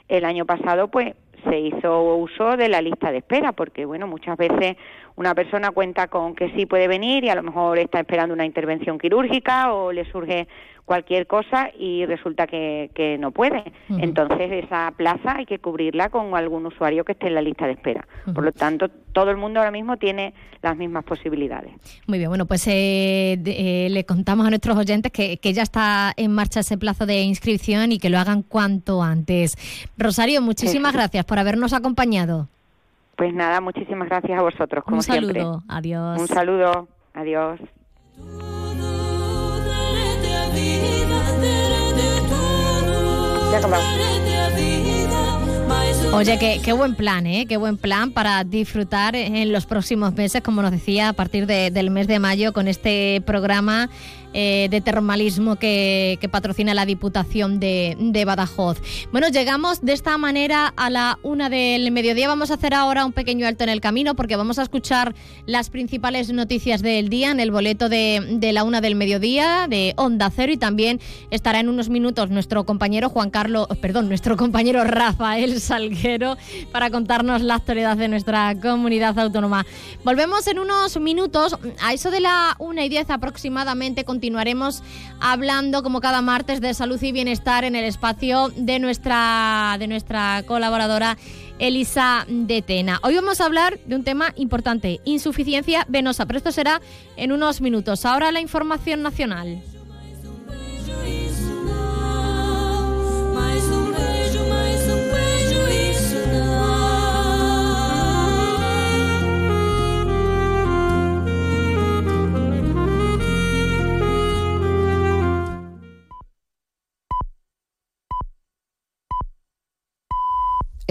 el año pasado, pues, se hizo uso de la lista de espera, porque, bueno, muchas veces una persona cuenta con que sí puede venir y a lo mejor está esperando una intervención quirúrgica o le surge cualquier cosa y resulta que, que no puede. Entonces esa plaza hay que cubrirla con algún usuario que esté en la lista de espera. Por lo tanto, todo el mundo ahora mismo tiene las mismas posibilidades. Muy bien, bueno, pues eh, eh, le contamos a nuestros oyentes que, que, ya está en marcha ese plazo de inscripción y que lo hagan cuanto antes. Rosario, muchísimas gracias por habernos acompañado. Pues nada, muchísimas gracias a vosotros, como Un saludo, adiós. Un saludo, adiós. Oye, qué, buen plan, ¿eh? Qué buen plan para disfrutar en los próximos meses, como nos decía, a partir del mes de mayo con este programa eh, de termalismo que, patrocina la Diputación de, de, Badajoz. Bueno, llegamos de esta manera a la una del mediodía. Vamos a hacer ahora un pequeño alto en el camino porque vamos a escuchar las principales noticias del día en el boleto de, de la una del mediodía de Onda Cero y también estará en unos minutos nuestro compañero Juan Carlos, perdón, nuestro compañero Rafael Salguero para contarnos la actualidad de nuestra comunidad autónoma. Volvemos en unos minutos, a eso de la una y diez aproximadamente, continuaremos hablando como cada martes de salud y bienestar en el espacio de nuestra, de nuestra colaboradora Elisa de Tena. Hoy vamos a hablar de un tema importante, insuficiencia venosa, pero esto será en unos minutos. Ahora la información nacional.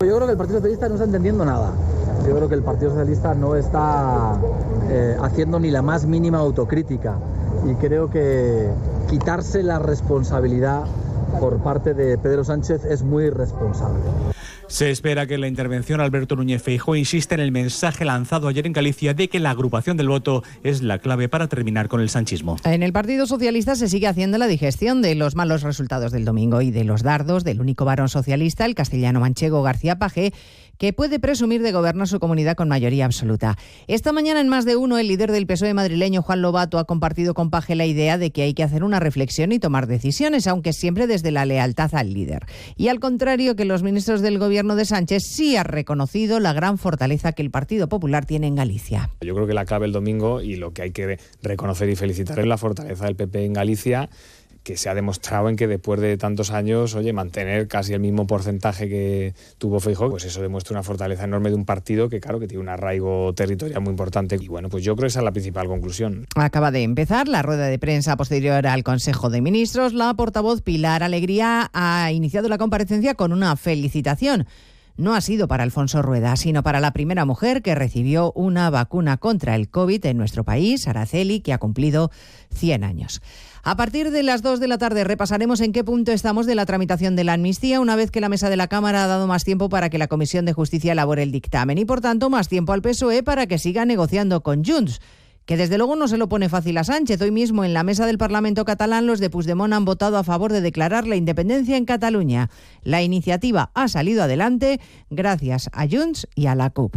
Yo creo que el Partido Socialista no está entendiendo nada. Yo creo que el Partido Socialista no está eh, haciendo ni la más mínima autocrítica y creo que quitarse la responsabilidad por parte de Pedro Sánchez es muy irresponsable. Se espera que la intervención Alberto Núñez Feijóo insiste en el mensaje lanzado ayer en Galicia de que la agrupación del voto es la clave para terminar con el sanchismo. En el Partido Socialista se sigue haciendo la digestión de los malos resultados del domingo y de los dardos del único varón socialista, el castellano manchego García Paje, que puede presumir de gobernar su comunidad con mayoría absoluta. Esta mañana en más de uno, el líder del PSOE madrileño, Juan Lobato, ha compartido con Paje la idea de que hay que hacer una reflexión y tomar decisiones, aunque siempre desde la lealtad al líder. Y al contrario que los ministros del gobierno de Sánchez, sí ha reconocido la gran fortaleza que el Partido Popular tiene en Galicia. Yo creo que la clave el domingo y lo que hay que reconocer y felicitar es la fortaleza del PP en Galicia que se ha demostrado en que después de tantos años, oye, mantener casi el mismo porcentaje que tuvo Feijóo, pues eso demuestra una fortaleza enorme de un partido que, claro, que tiene un arraigo territorial muy importante. Y bueno, pues yo creo que esa es la principal conclusión. Acaba de empezar la rueda de prensa posterior al Consejo de Ministros. La portavoz Pilar Alegría ha iniciado la comparecencia con una felicitación no ha sido para Alfonso Rueda, sino para la primera mujer que recibió una vacuna contra el COVID en nuestro país, Araceli, que ha cumplido 100 años. A partir de las 2 de la tarde repasaremos en qué punto estamos de la tramitación de la amnistía, una vez que la mesa de la Cámara ha dado más tiempo para que la Comisión de Justicia elabore el dictamen y, por tanto, más tiempo al PSOE para que siga negociando con Junts que desde luego no se lo pone fácil a Sánchez. Hoy mismo en la mesa del Parlamento catalán los de Puigdemont han votado a favor de declarar la independencia en Cataluña. La iniciativa ha salido adelante gracias a Junts y a la CUP.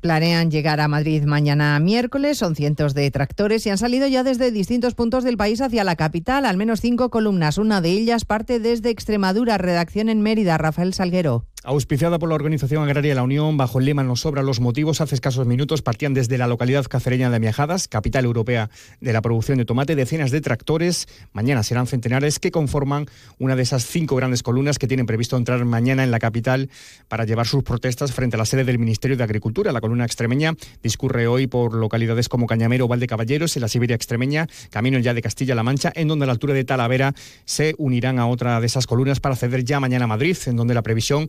Planean llegar a Madrid mañana miércoles, son cientos de tractores y han salido ya desde distintos puntos del país hacia la capital, al menos cinco columnas, una de ellas parte desde Extremadura, redacción en Mérida, Rafael Salguero. Auspiciada por la Organización Agraria la Unión, bajo el lema No sobra los motivos, hace escasos minutos partían desde la localidad cacereña de Miajadas, capital europea de la producción de tomate, decenas de tractores. Mañana serán centenares que conforman una de esas cinco grandes columnas que tienen previsto entrar mañana en la capital para llevar sus protestas frente a la sede del Ministerio de Agricultura. La columna extremeña discurre hoy por localidades como Cañamero Valdecaballeros, en la Siberia extremeña, camino ya de Castilla-La Mancha, en donde a la altura de Talavera se unirán a otra de esas columnas para acceder ya mañana a Madrid, en donde la previsión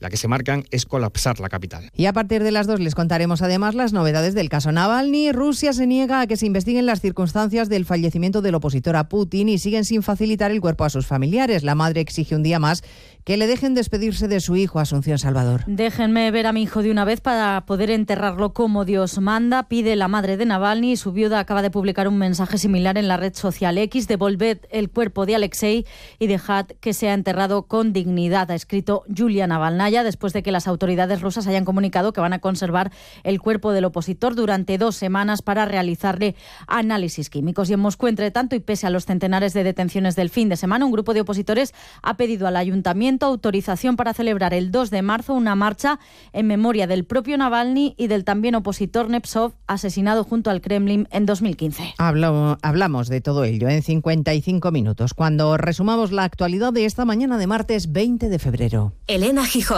la que se marcan es colapsar la capital. Y a partir de las dos les contaremos además las novedades del caso Navalny. Rusia se niega a que se investiguen las circunstancias del fallecimiento del opositor a Putin y siguen sin facilitar el cuerpo a sus familiares. La madre exige un día más que le dejen despedirse de su hijo Asunción Salvador. Déjenme ver a mi hijo de una vez para poder enterrarlo como Dios manda, pide la madre de Navalny. Su viuda acaba de publicar un mensaje similar en la red social X. Devolved el cuerpo de Alexei y dejad que sea enterrado con dignidad, ha escrito Julia Navalnaya, después de que las autoridades rusas hayan comunicado que van a conservar el cuerpo del opositor durante dos semanas para realizarle análisis químicos. Y en Moscú, entre tanto, y pese a los centenares de detenciones del fin de semana, un grupo de opositores ha pedido al ayuntamiento autorización para celebrar el 2 de marzo una marcha en memoria del propio Navalny y del también opositor Nepsov, asesinado junto al Kremlin en 2015. hablamos de todo ello en 55 minutos, cuando resumamos la actualidad de esta mañana de martes 20 de febrero. Elena Gijón,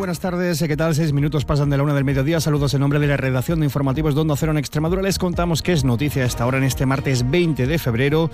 Buenas tardes. ¿Qué tal? Seis minutos pasan de la una del mediodía. Saludos en nombre de la redacción de informativos de Onda Cero en Extremadura. Les contamos qué es noticia a esta hora en este martes 20 de febrero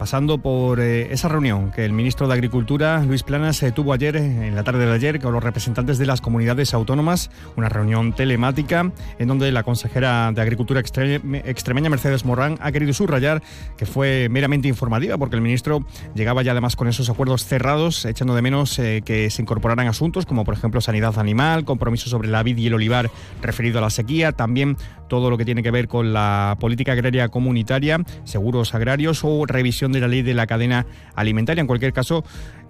pasando por eh, esa reunión que el ministro de Agricultura, Luis Planas, eh, tuvo ayer, eh, en la tarde de ayer, con los representantes de las comunidades autónomas, una reunión telemática en donde la consejera de Agricultura extremeña, Mercedes Morán, ha querido subrayar que fue meramente informativa, porque el ministro llegaba ya además con esos acuerdos cerrados, echando de menos que se incorporaran asuntos como, por ejemplo, sanidad animal, compromiso sobre la vid y el olivar referido a la sequía, también todo lo que tiene que ver con la política agraria comunitaria, seguros agrarios o revisión de la ley de la cadena alimentaria. En cualquier caso,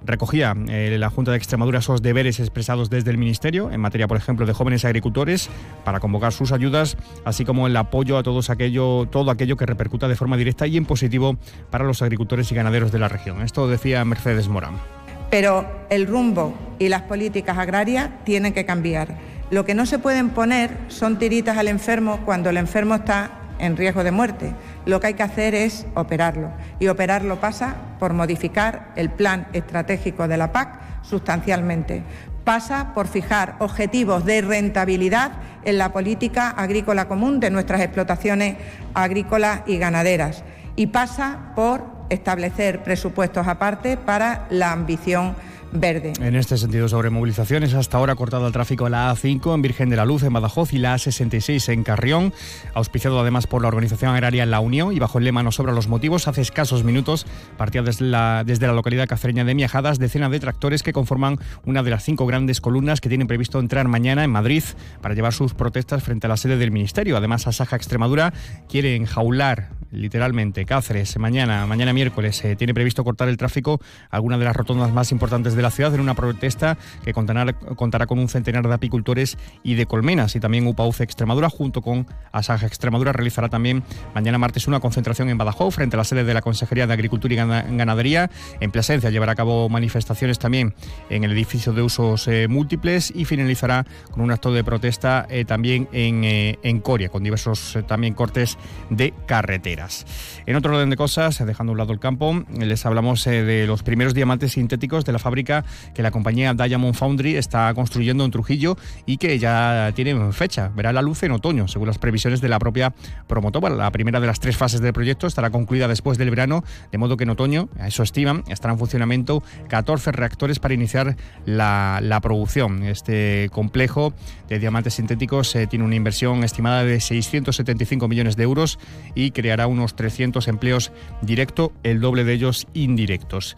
recogía eh, la Junta de Extremadura esos deberes expresados desde el Ministerio en materia, por ejemplo, de jóvenes agricultores para convocar sus ayudas, así como el apoyo a todos aquello, todo aquello que repercuta de forma directa y en positivo para los agricultores y ganaderos de la región. Esto decía Mercedes Morán. Pero el rumbo y las políticas agrarias tienen que cambiar. Lo que no se pueden poner son tiritas al enfermo cuando el enfermo está en riesgo de muerte. Lo que hay que hacer es operarlo. Y operarlo pasa por modificar el plan estratégico de la PAC sustancialmente. Pasa por fijar objetivos de rentabilidad en la política agrícola común de nuestras explotaciones agrícolas y ganaderas. Y pasa por establecer presupuestos aparte para la ambición verde. En este sentido, sobre movilizaciones, hasta ahora cortado el tráfico en la A5 en Virgen de la Luz, en Badajoz, y la A66 en Carrión, auspiciado además por la Organización Agraria La Unión y bajo el lema No sobra los motivos, hace escasos minutos partía desde la, desde la localidad cacereña de Miajadas decenas de tractores que conforman una de las cinco grandes columnas que tienen previsto entrar mañana en Madrid para llevar sus protestas frente a la sede del Ministerio. Además, Asaja Extremadura quiere enjaular literalmente Cáceres mañana, mañana miércoles, eh, tiene previsto cortar el tráfico alguna de las rotondas más importantes de de la ciudad en una protesta que contará, contará con un centenar de apicultores y de colmenas. Y también UPAUCE Extremadura, junto con Asaja Extremadura, realizará también mañana martes una concentración en Badajoz, frente a la sede de la Consejería de Agricultura y Ganadería. En Plasencia llevará a cabo manifestaciones también en el edificio de usos eh, múltiples y finalizará con un acto de protesta eh, también en, eh, en, Coria, con diversos también cortes de carreteras. En otro orden de cosas, dejando a un lado el campo, les hablamos de los primeros diamantes sintéticos de la fábrica que la compañía Diamond Foundry está construyendo en Trujillo y que ya tiene fecha. Verá la luz en otoño, según las previsiones de la propia promotora. La primera de las tres fases del proyecto estará concluida después del verano, de modo que en otoño, a eso estiman, estarán en funcionamiento 14 reactores para iniciar la, producción. Este complejo de diamantes sintéticos eh, tiene una inversión estimada de 675 millones de euros y creará unos 300 empleos directos, el doble de ellos indirectos.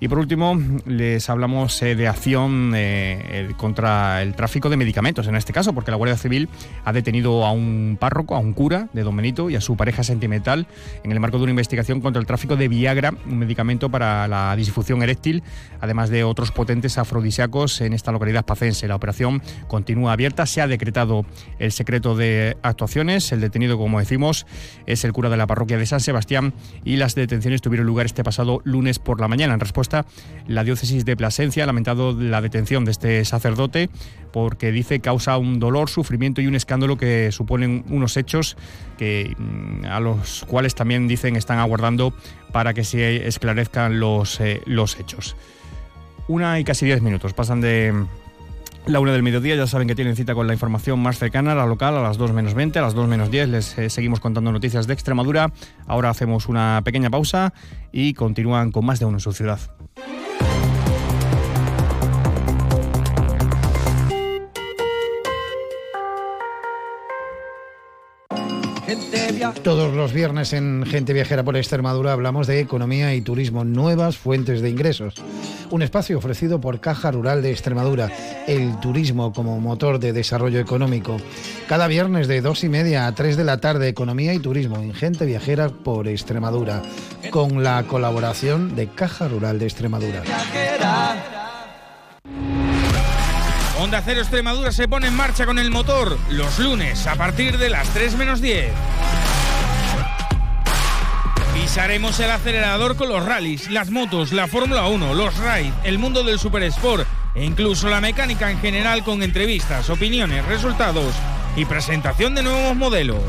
Y por último, les hablamos eh, de acción eh, contra el tráfico de medicamentos, en este caso, porque la Guardia Civil ha detenido a un párroco, a un cura de Don Benito y a su pareja sentimental en el marco de una investigación contra el tráfico de Viagra, un medicamento para la disfunción eréctil, además de otros potentes afrodisíacos en esta localidad pacense. La operación continúa abierta, se ha decretado el secreto de actuaciones. El detenido, como decimos, es el cura de la parroquia de San Sebastián y las detenciones tuvieron lugar este pasado lunes por la mañana. En respuesta la diócesis de Plasencia ha lamentado la detención de este sacerdote porque dice causa un dolor, sufrimiento y un escándalo que suponen unos hechos que mm, a los cuales también dicen están aguardando para que se esclarezcan los, eh, los hechos. Una y casi diez minutos pasan de la una del mediodía, ya saben que tienen cita con la información más cercana, la local, a las 2 menos 20, a las 2 menos 10 les eh, seguimos contando noticias de Extremadura. Ahora hacemos una pequeña pausa y continúan con más de uno en su ciudad. Todos los viernes en Gente Viajera por Extremadura hablamos de economía y turismo, nuevas fuentes de ingresos. Un espacio ofrecido por Caja Rural de Extremadura, el turismo como motor de desarrollo económico. Cada viernes de dos y media a 3 de la tarde, economía y turismo en Gente Viajera por Extremadura, con la colaboración de Caja Rural de Extremadura. Onda Cero Extremadura se pone en marcha con el motor los lunes a partir de las 3 menos 10. Pisaremos el acelerador con los rallies, las motos, la Fórmula 1, los rides, el mundo del super sport e incluso la mecánica en general con entrevistas, opiniones, resultados y presentación de nuevos modelos.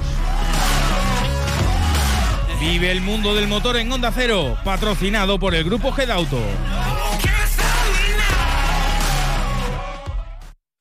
Vive el mundo del motor en Onda Cero, patrocinado por el grupo Gedauto.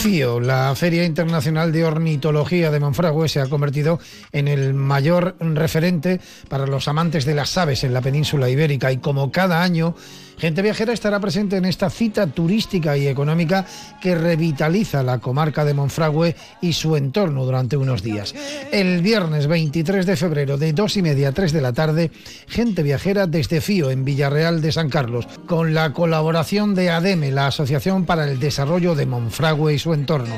FIO, la Feria Internacional de Ornitología de Monfragüe, se ha convertido en el mayor referente para los amantes de las aves en la península ibérica y como cada año Gente Viajera estará presente en esta cita turística y económica que revitaliza la comarca de Monfragüe y su entorno durante unos días. El viernes 23 de febrero de 2 y media a 3 de la tarde, Gente Viajera desde Fío en Villarreal de San Carlos, con la colaboración de ADEME, la Asociación para el Desarrollo de Monfragüe y su entorno.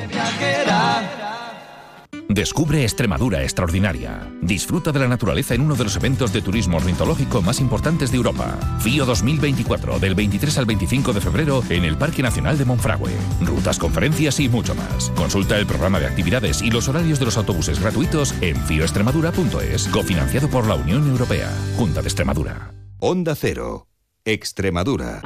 Descubre Extremadura extraordinaria. Disfruta de la naturaleza en uno de los eventos de turismo ornitológico más importantes de Europa. FIO 2024, del 23 al 25 de febrero en el Parque Nacional de Monfragüe. Rutas, conferencias y mucho más. Consulta el programa de actividades y los horarios de los autobuses gratuitos en fioextremadura.es, cofinanciado por la Unión Europea. Junta de Extremadura. Onda Cero. Extremadura.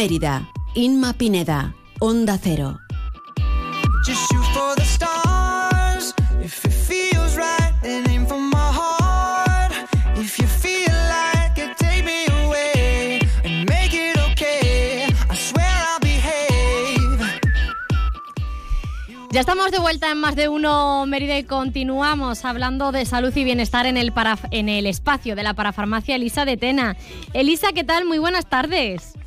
Mérida. Inma Pineda. Onda Cero. Ya estamos de vuelta en más de uno Mérida y continuamos hablando de salud y bienestar en el, en el espacio de la parafarmacia Elisa de Tena. Elisa, ¿qué tal? Muy buenas tardes.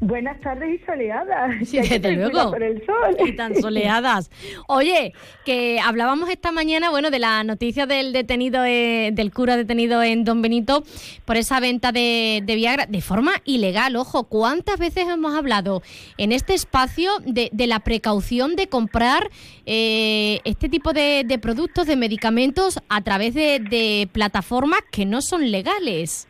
Buenas tardes y soleadas. Sí, desde luego. Por el sol. Y tan soleadas. Oye, que hablábamos esta mañana, bueno, de la noticia del detenido, eh, del cura detenido en Don Benito por esa venta de, Viagra de forma ilegal. Ojo, ¿cuántas veces hemos hablado en este espacio de, la precaución de comprar eh, este tipo de, de, productos, de medicamentos a través de plataformas que no son legales?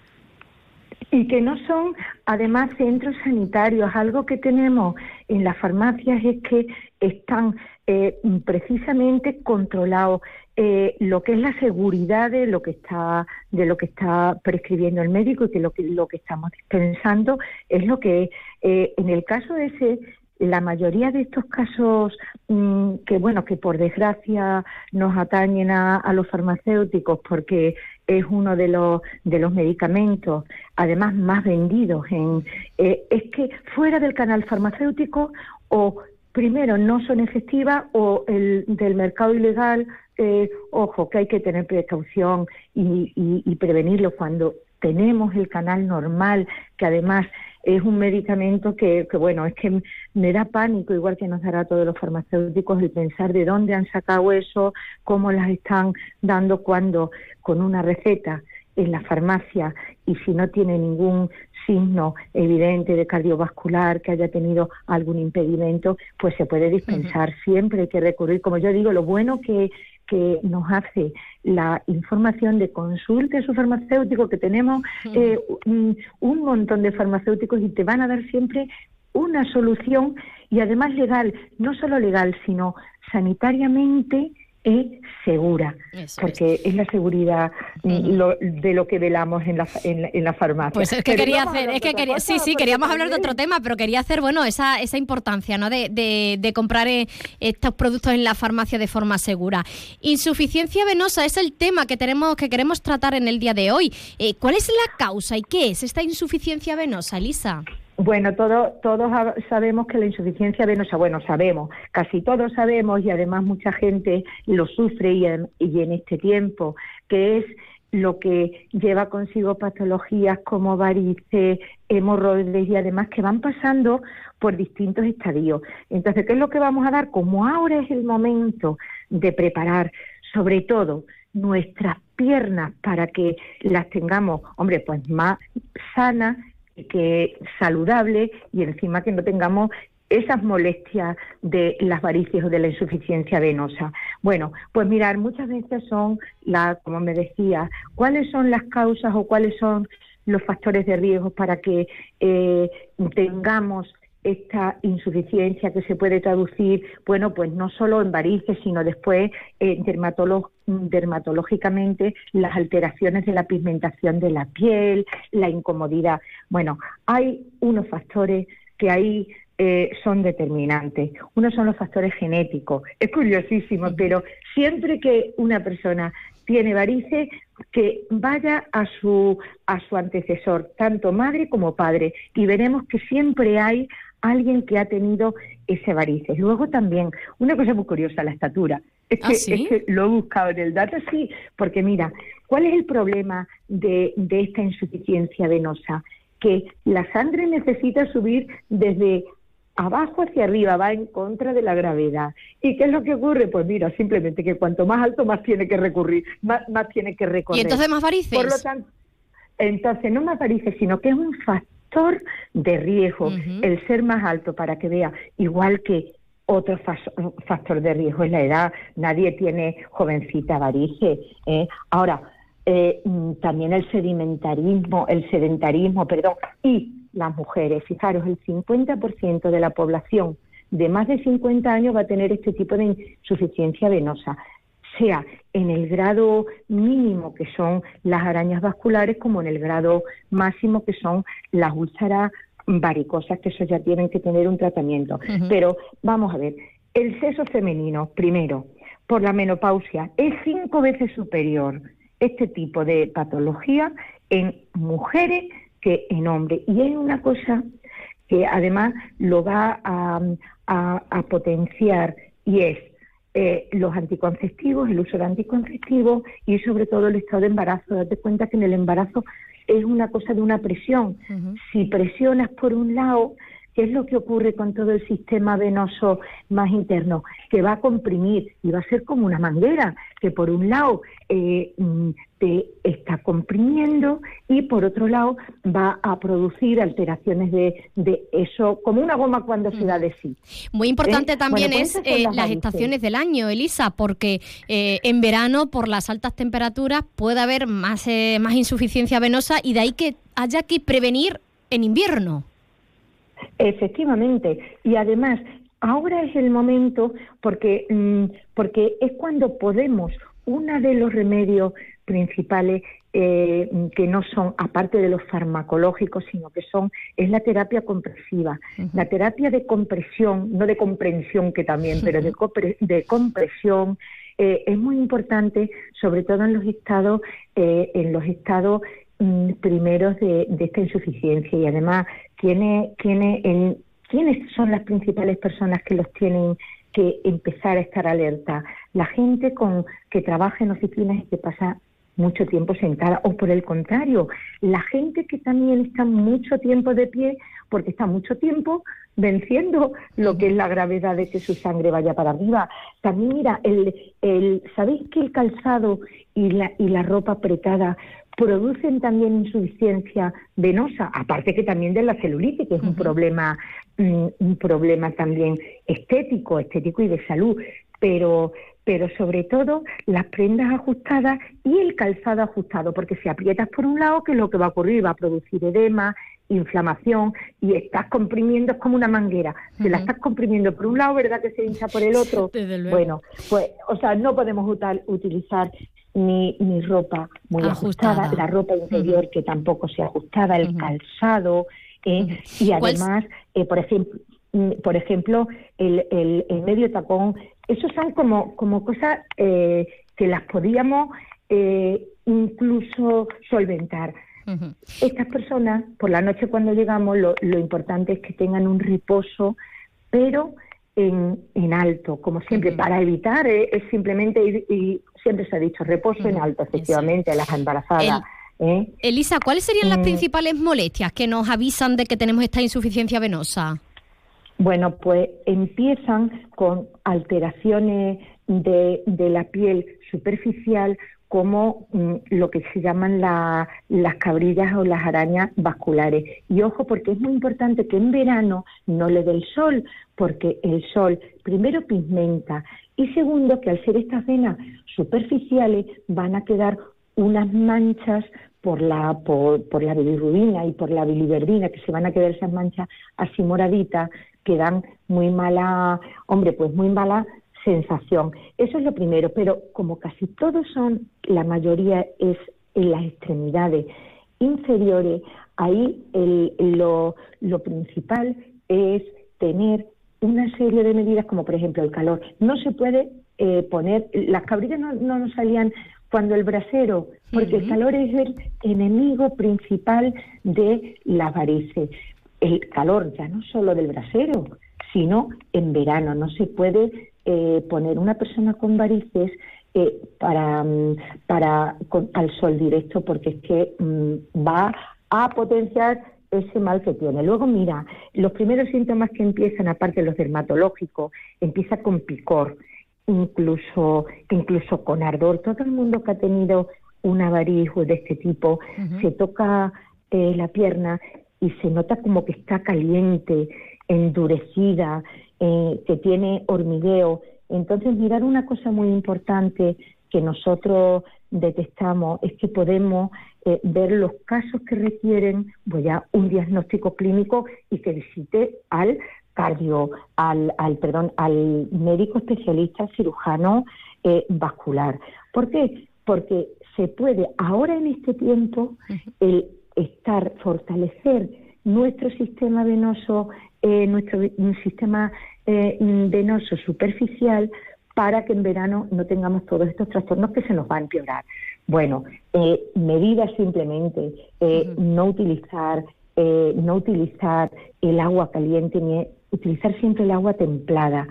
Y que no son además centros sanitarios. Algo que tenemos en las farmacias es que están eh, precisamente controlados eh, lo que es la seguridad de lo que está de lo que está prescribiendo el médico y que lo que lo que estamos dispensando es lo que eh, en el caso de ese la mayoría de estos casos mm, que bueno que por desgracia nos atañen a, los farmacéuticos porque es uno de los de los medicamentos además más vendidos en eh, es que fuera del canal farmacéutico o primero no son efectivas o el del mercado ilegal eh, ojo que hay que tener precaución y, y prevenirlo cuando tenemos el canal normal que además es un medicamento que, bueno, es que me da pánico, igual que nos dará a todos los farmacéuticos, el pensar de dónde han sacado eso, cómo las están dando cuando con una receta en la farmacia y si no tiene ningún signo evidente de cardiovascular que haya tenido algún impedimento, pues se puede dispensar. Siempre hay que recurrir, como yo digo, lo bueno que que nos hace la información de consulta a su farmacéutico, que tenemos eh, un, un montón de farmacéuticos y te van a dar siempre una solución y además legal, no solo legal, sino sanitariamente es segura, porque es. la seguridad de lo que velamos en la, en, la farmacia. Pues es que quería hacer, es que quería, sí, sí, queríamos hablar de otro tema, pero quería hacer, bueno, esa, esa importancia, ¿no? De, de, comprar eh, estos productos en la farmacia de forma segura. Insuficiencia venosa es el tema que tenemos, que queremos tratar en el día de hoy. Eh, ¿Cuál es la causa y qué es esta insuficiencia venosa, Elisa? Bueno, todos sabemos que la insuficiencia venosa, bueno, sabemos, casi todos sabemos y además mucha gente lo sufre y en, este tiempo, que es lo que lleva consigo patologías como varices, hemorroides y además que van pasando por distintos estadios. Entonces, ¿qué es lo que vamos a dar? Como ahora es el momento de preparar, sobre todo, nuestras piernas para que las tengamos, hombre, pues más sanas que saludable y encima que no tengamos esas molestias de las varices o de la insuficiencia venosa. Bueno, pues mirar, muchas veces son, la, como me decía, cuáles son las causas o cuáles son los factores de riesgo para que eh, tengamos esta insuficiencia que se puede traducir, bueno, pues no solo en varices, sino después eh, dermatológicamente las alteraciones de la pigmentación de la piel, la incomodidad. Bueno, hay unos factores que ahí eh, son determinantes. Uno son los factores genéticos. Es curiosísimo, pero siempre que una persona tiene varices, que vaya a su, a su antecesor, tanto madre como padre, y veremos que siempre hay alguien que ha tenido ese varices. Luego también, una cosa muy curiosa, la estatura. Es ¿Ah, que, es que lo he buscado en el dato, sí, porque mira, ¿cuál es el problema de, de esta insuficiencia venosa? Que la sangre necesita subir desde abajo hacia arriba, va en contra de la gravedad. ¿Y qué es lo que ocurre? Pues mira, simplemente que cuanto más alto, más tiene que recurrir, más, más tiene que recorrer. ¿Y entonces más varices? Por lo tanto, entonces no más varices, sino que es un factor de riesgo, el ser más alto para que vea, igual que otro factor de riesgo es la edad, nadie tiene jovencita varice. ¿eh? Ahora, eh, mm, también el sedimentarismo, el sedentarismo, perdón, y las mujeres, fijaros, el 50% de la población de más de 50 años va a tener este tipo de insuficiencia venosa sea en el grado mínimo, que son las arañas vasculares, como en el grado máximo, que son las úlceras varicosas, que eso ya tienen que tener un tratamiento. Pero vamos a ver, el sexo femenino, primero, por la menopausia, es cinco veces superior este tipo de patología en mujeres que en hombres. Y hay una cosa que además lo va a potenciar y es eh, los anticonceptivos, el uso de anticonceptivos y sobre todo el estado de embarazo. Date cuenta que en el embarazo es una cosa de una presión. Si presionas por un lado, ¿qué es lo que ocurre con todo el sistema venoso más interno? Que va a comprimir y va a ser como una manguera, que por un lado eh, mm, te está comprimiendo y por otro lado va a producir alteraciones de, de eso, como una goma cuando se da de sí. Muy importante ¿Eh? también Bueno, es pues son eh, las estaciones del año, Elisa, porque eh, en verano, por las altas temperaturas, puede haber más, eh, más insuficiencia venosa y de ahí que haya que prevenir en invierno. Efectivamente. Y además, ahora es el momento porque, mm, porque es cuando podemos, uno de los remedios principales eh, que no son, aparte de los farmacológicos, sino que son, es la terapia compresiva. La terapia de compresión, no de comprensión que también, pero de, compre- de compresión, eh, es muy importante, sobre todo en los estados, eh, en los estados mm, primeros de, de esta insuficiencia y además tiene, tiene en, quiénes son las principales personas que los tienen que empezar a estar alerta. La gente con que trabaja en oficinas y que pasa mucho tiempo sentada o por el contrario, la gente que también está mucho tiempo de pie porque está mucho tiempo venciendo lo que es la gravedad de que su sangre vaya para arriba. También mira, el, el, ¿sabéis que el calzado y la, y la ropa apretada producen también insuficiencia venosa? Aparte que también de la celulitis, que es un problema, mm, un problema también estético, estético y de salud. Pero, pero sobre todo las prendas ajustadas y el calzado ajustado, porque si aprietas por un lado, ¿qué es lo que va a ocurrir? Va a producir edema, inflamación y estás comprimiendo, es como una manguera. Si la estás comprimiendo por un lado, ¿verdad que se hincha por el otro? Desde luego. Bueno, pues, o sea, no podemos utal- utilizar ni, ni ropa muy ajustada, Ajustada. la ropa interior que tampoco sea ajustada, el calzado, eh, y ¿Cuál es- además, eh, por ejemplo, mm, por ejemplo, el, el, el medio tacón, esos son como, como cosas eh, que las podíamos eh, incluso solventar. Estas personas, por la noche cuando llegamos, lo, lo importante es que tengan un reposo, pero en, en alto, como siempre, para evitar, eh, es simplemente ir, y siempre se ha dicho, reposo en alto, efectivamente, a las embarazadas. ¿eh? Elisa, ¿cuáles serían las Mm. principales molestias que nos avisan de que tenemos esta insuficiencia venosa? Bueno, pues empiezan con alteraciones de, la piel superficial como mm, lo que se llaman la- las cabrillas o las arañas vasculares. Y ojo, porque es muy importante que en verano no le dé el sol, porque el sol primero pigmenta y segundo que al ser estas venas superficiales van a quedar unas manchas por la por, por la bilirrubina y por la biliverdina que se van a quedar esas manchas así moraditas que dan muy mala hombre pues muy mala sensación. Eso es lo primero pero como casi todos son la mayoría es en las extremidades inferiores ahí el- lo, lo principal es tener una serie de medidas como por ejemplo el calor. No se puede eh, poner las cabrillas no, no nos salían cuando el brasero porque el calor es el enemigo principal de las varices el calor ya no solo del brasero sino en verano no se puede eh, poner una persona con varices eh, para, mm, para con- al sol directo porque es que mm, va a potenciar ese mal que tiene. Luego, mira, los primeros síntomas que empiezan, aparte de los dermatológicos, empieza con picor, incluso, incluso con ardor. Todo el mundo que ha tenido una variz o de este tipo se toca eh, la pierna y se nota como que está caliente, endurecida, eh, que tiene hormigueo. Entonces, mirar una cosa muy importante que nosotros detectamos es que podemos eh, ver los casos que requieren pues ya un diagnóstico clínico y que visite al cardio, al, al perdón, al médico especialista cirujano eh, vascular. ¿Por qué? Porque se puede ahora en este tiempo el estar fortalecer nuestro sistema venoso, eh, nuestro sistema eh, venoso superficial para que en verano no tengamos todos estos trastornos que se nos va a empeorar. Bueno, eh, medidas simplemente, eh, no utilizar eh, no utilizar el agua caliente ni utilizar siempre el agua templada.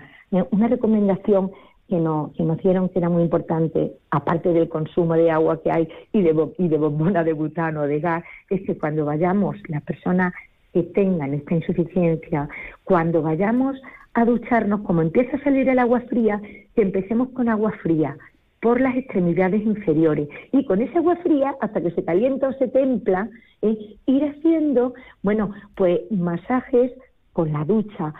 Una recomendación que, no, que nos dieron que era muy importante, aparte del consumo de agua que hay y de, y de bombona de butano o de gas, es que cuando vayamos, las personas que tengan esta insuficiencia, cuando vayamos a ducharnos, como empieza a salir el agua fría, que empecemos con agua fría por las extremidades inferiores. Y con esa agua fría, hasta que se calienta o se templa, ¿eh? ir haciendo, bueno, pues masajes con la ducha,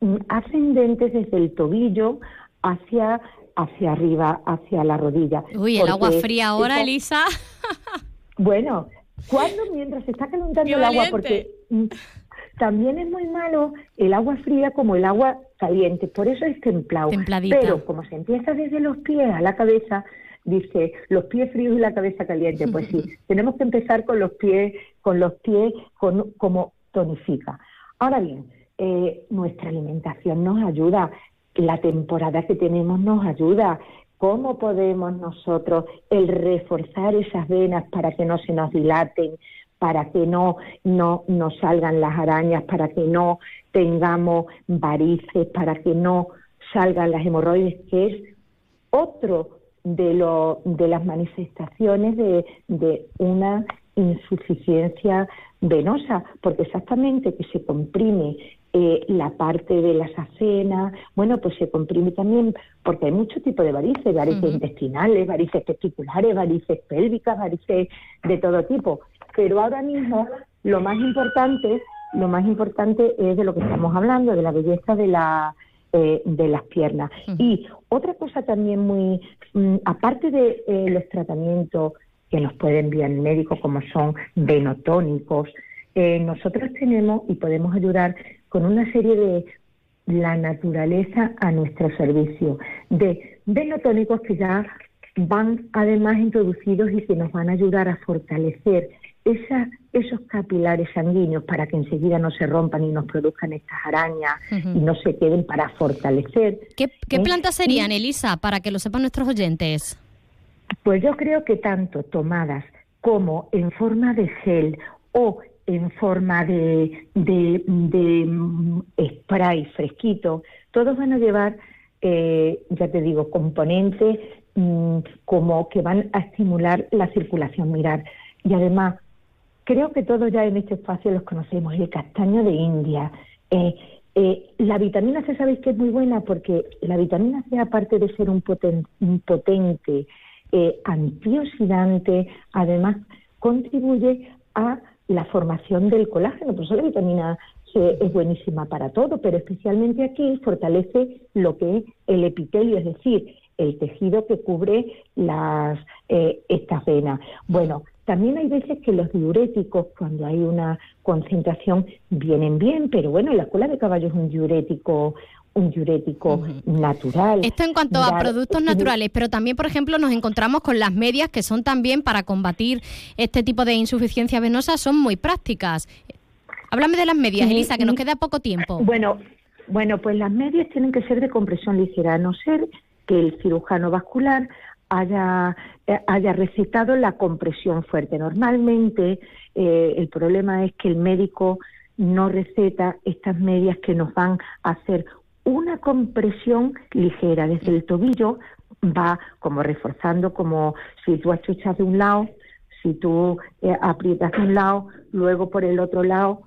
mm, ascendentes desde el tobillo hacia hacia arriba, hacia la rodilla. Uy, el agua fría ahora, Elisa. Bueno, cuando mientras se está calentando el agua, porque mm, también es muy malo el agua fría como el agua caliente, por eso es templado. Pero como se empieza desde los pies a la cabeza, dice los pies fríos y la cabeza caliente. Pues sí, tenemos que empezar con los pies, con los pies con, como tonifica. Ahora bien, eh, nuestra alimentación nos ayuda, la temporada que tenemos nos ayuda. ¿Cómo podemos nosotros el reforzar esas venas para que no se nos dilaten, para que no, no nos salgan las arañas, para que no tengamos varices, para que no salgan las hemorroides, que es otro de, lo, de las manifestaciones de, de una insuficiencia venosa, porque exactamente que se comprime eh, la parte de las acenas, bueno, pues se comprime también porque hay mucho tipo de varices, varices intestinales, varices testiculares, varices pélvicas, varices de todo tipo. Pero ahora mismo lo más importante, lo más importante es de lo que estamos hablando, de la belleza de la eh, de las piernas. Y otra cosa también muy, mm, aparte de eh, los tratamientos que nos pueden enviar el médico, como son venotónicos, eh, nosotros tenemos y podemos ayudar con una serie de la naturaleza a nuestro servicio, de venotónicos que ya van además introducidos y que nos van a ayudar a fortalecer esa, esos capilares sanguíneos para que enseguida no se rompan y nos produzcan estas arañas y no se queden para fortalecer. ¿Qué, qué ¿Eh? plantas serían, Elisa, para que lo sepan nuestros oyentes? Pues yo creo que tanto tomadas como en forma de gel o en forma de, de, mm, spray fresquito, todos van a llevar, eh, ya te digo, componentes mm, como que van a estimular la circulación mirar. Y además, creo que todos ya en este espacio los conocemos, el castaño de India. Eh, eh, la vitamina C sabéis que es muy buena porque la vitamina C, aparte de ser un, potente eh, antioxidante, además contribuye a la formación del colágeno. Por eso la vitamina C es buenísima para todo, pero especialmente aquí fortalece lo que es el epitelio, es decir, el tejido que cubre las eh, estas venas. Bueno, también hay veces que los diuréticos, cuando hay una concentración, vienen bien, pero bueno, la cola de caballo es un diurético un diurético natural. Esto en cuanto a productos naturales, pero también, por ejemplo, nos encontramos con las medias que son también para combatir este tipo de insuficiencia venosa, son muy prácticas. Háblame de las medias, Elisa, que nos queda poco tiempo. Bueno, bueno, pues las medias tienen que ser de compresión ligera, a no ser que el cirujano vascular haya, eh, haya recetado la compresión fuerte. Normalmente eh, el problema es que el médico no receta estas medias que nos van a hacer una compresión ligera. Desde el tobillo, va como reforzando, como si tú achuchas de un lado, si tú eh, aprietas de un lado, luego por el otro lado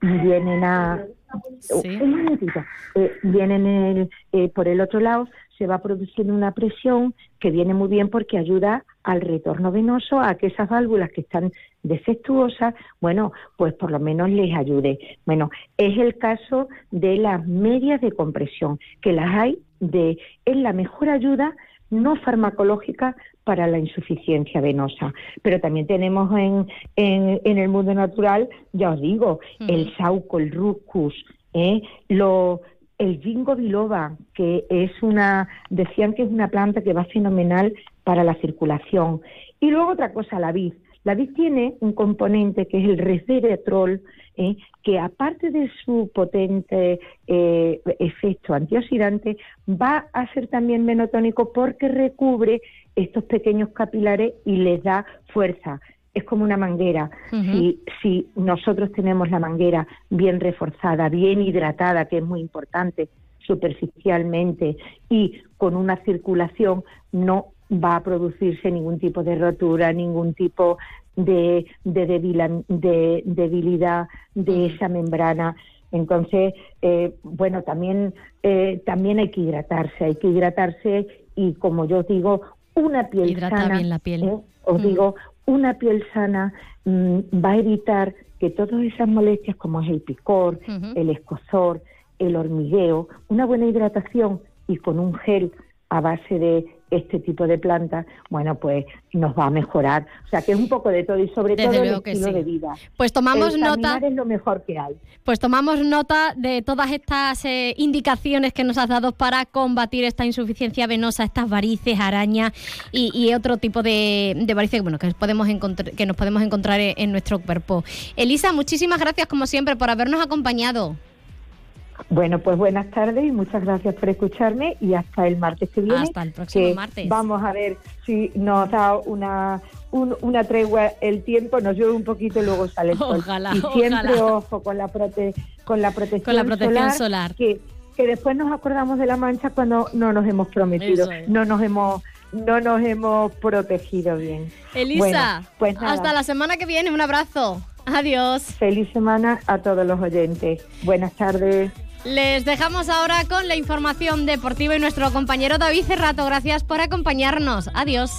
vienen a... Un momentito. vienen el, por el otro lado se va produciendo una presión que viene muy bien porque ayuda al retorno venoso a que esas válvulas que están defectuosas, bueno, pues por lo menos les ayude. Bueno, es el caso de las medias de compresión, que las hay de es la mejor ayuda no farmacológica para la insuficiencia venosa. Pero también tenemos en, en, el mundo natural, ya os digo, el sauco, el ruscus, ¿eh? lo, el ginkgo biloba, que es una, decían que es una planta que va fenomenal para la circulación. Y luego otra cosa, la vid. La vid tiene un componente que es el resveratrol, ¿eh? que aparte de su potente eh, efecto antioxidante, va a ser también menotónico porque recubre estos pequeños capilares y les da fuerza es como una manguera. si, si nosotros tenemos la manguera bien reforzada, bien hidratada, que es muy importante superficialmente y con una circulación no va a producirse ningún tipo de rotura, ningún tipo de, de, de debilidad de esa membrana. Entonces, eh, bueno, también, eh, también hay que hidratarse, hay que hidratarse y como yo os digo, una piel sana, bien la piel. ¿eh? os mm. digo, una piel sana mm, va a evitar que todas esas molestias como es el picor, el escozor, el hormigueo, una buena hidratación y con un gel a base de este tipo de plantas, bueno, pues nos va a mejorar. O sea, que es un poco de todo y sobre todo el estilo de vida. Pues tomamos nota. es lo mejor que hay. Pues tomamos nota de todas estas eh, indicaciones que nos has dado para combatir esta insuficiencia venosa, estas varices, arañas y, otro tipo de, varices bueno, que, podemos que nos podemos encontrar en nuestro cuerpo. Elisa, muchísimas gracias como siempre por habernos acompañado. Bueno, pues buenas tardes y muchas gracias por escucharme y hasta el martes que viene. Hasta el próximo martes. Vamos a ver si nos da una, una tregua el tiempo, nos llueve un poquito y luego sale el sol. Ojalá, y siempre ojo con la, prote, con la protección, con la protección solar, Que, que después nos acordamos de la mancha cuando no nos hemos prometido, no nos hemos no nos hemos protegido bien. Elisa, pues hasta la semana que viene, un abrazo. Adiós. Feliz semana a todos los oyentes. Buenas tardes. Les dejamos ahora con la información deportiva y nuestro compañero David Cerrato. Gracias por acompañarnos. Adiós.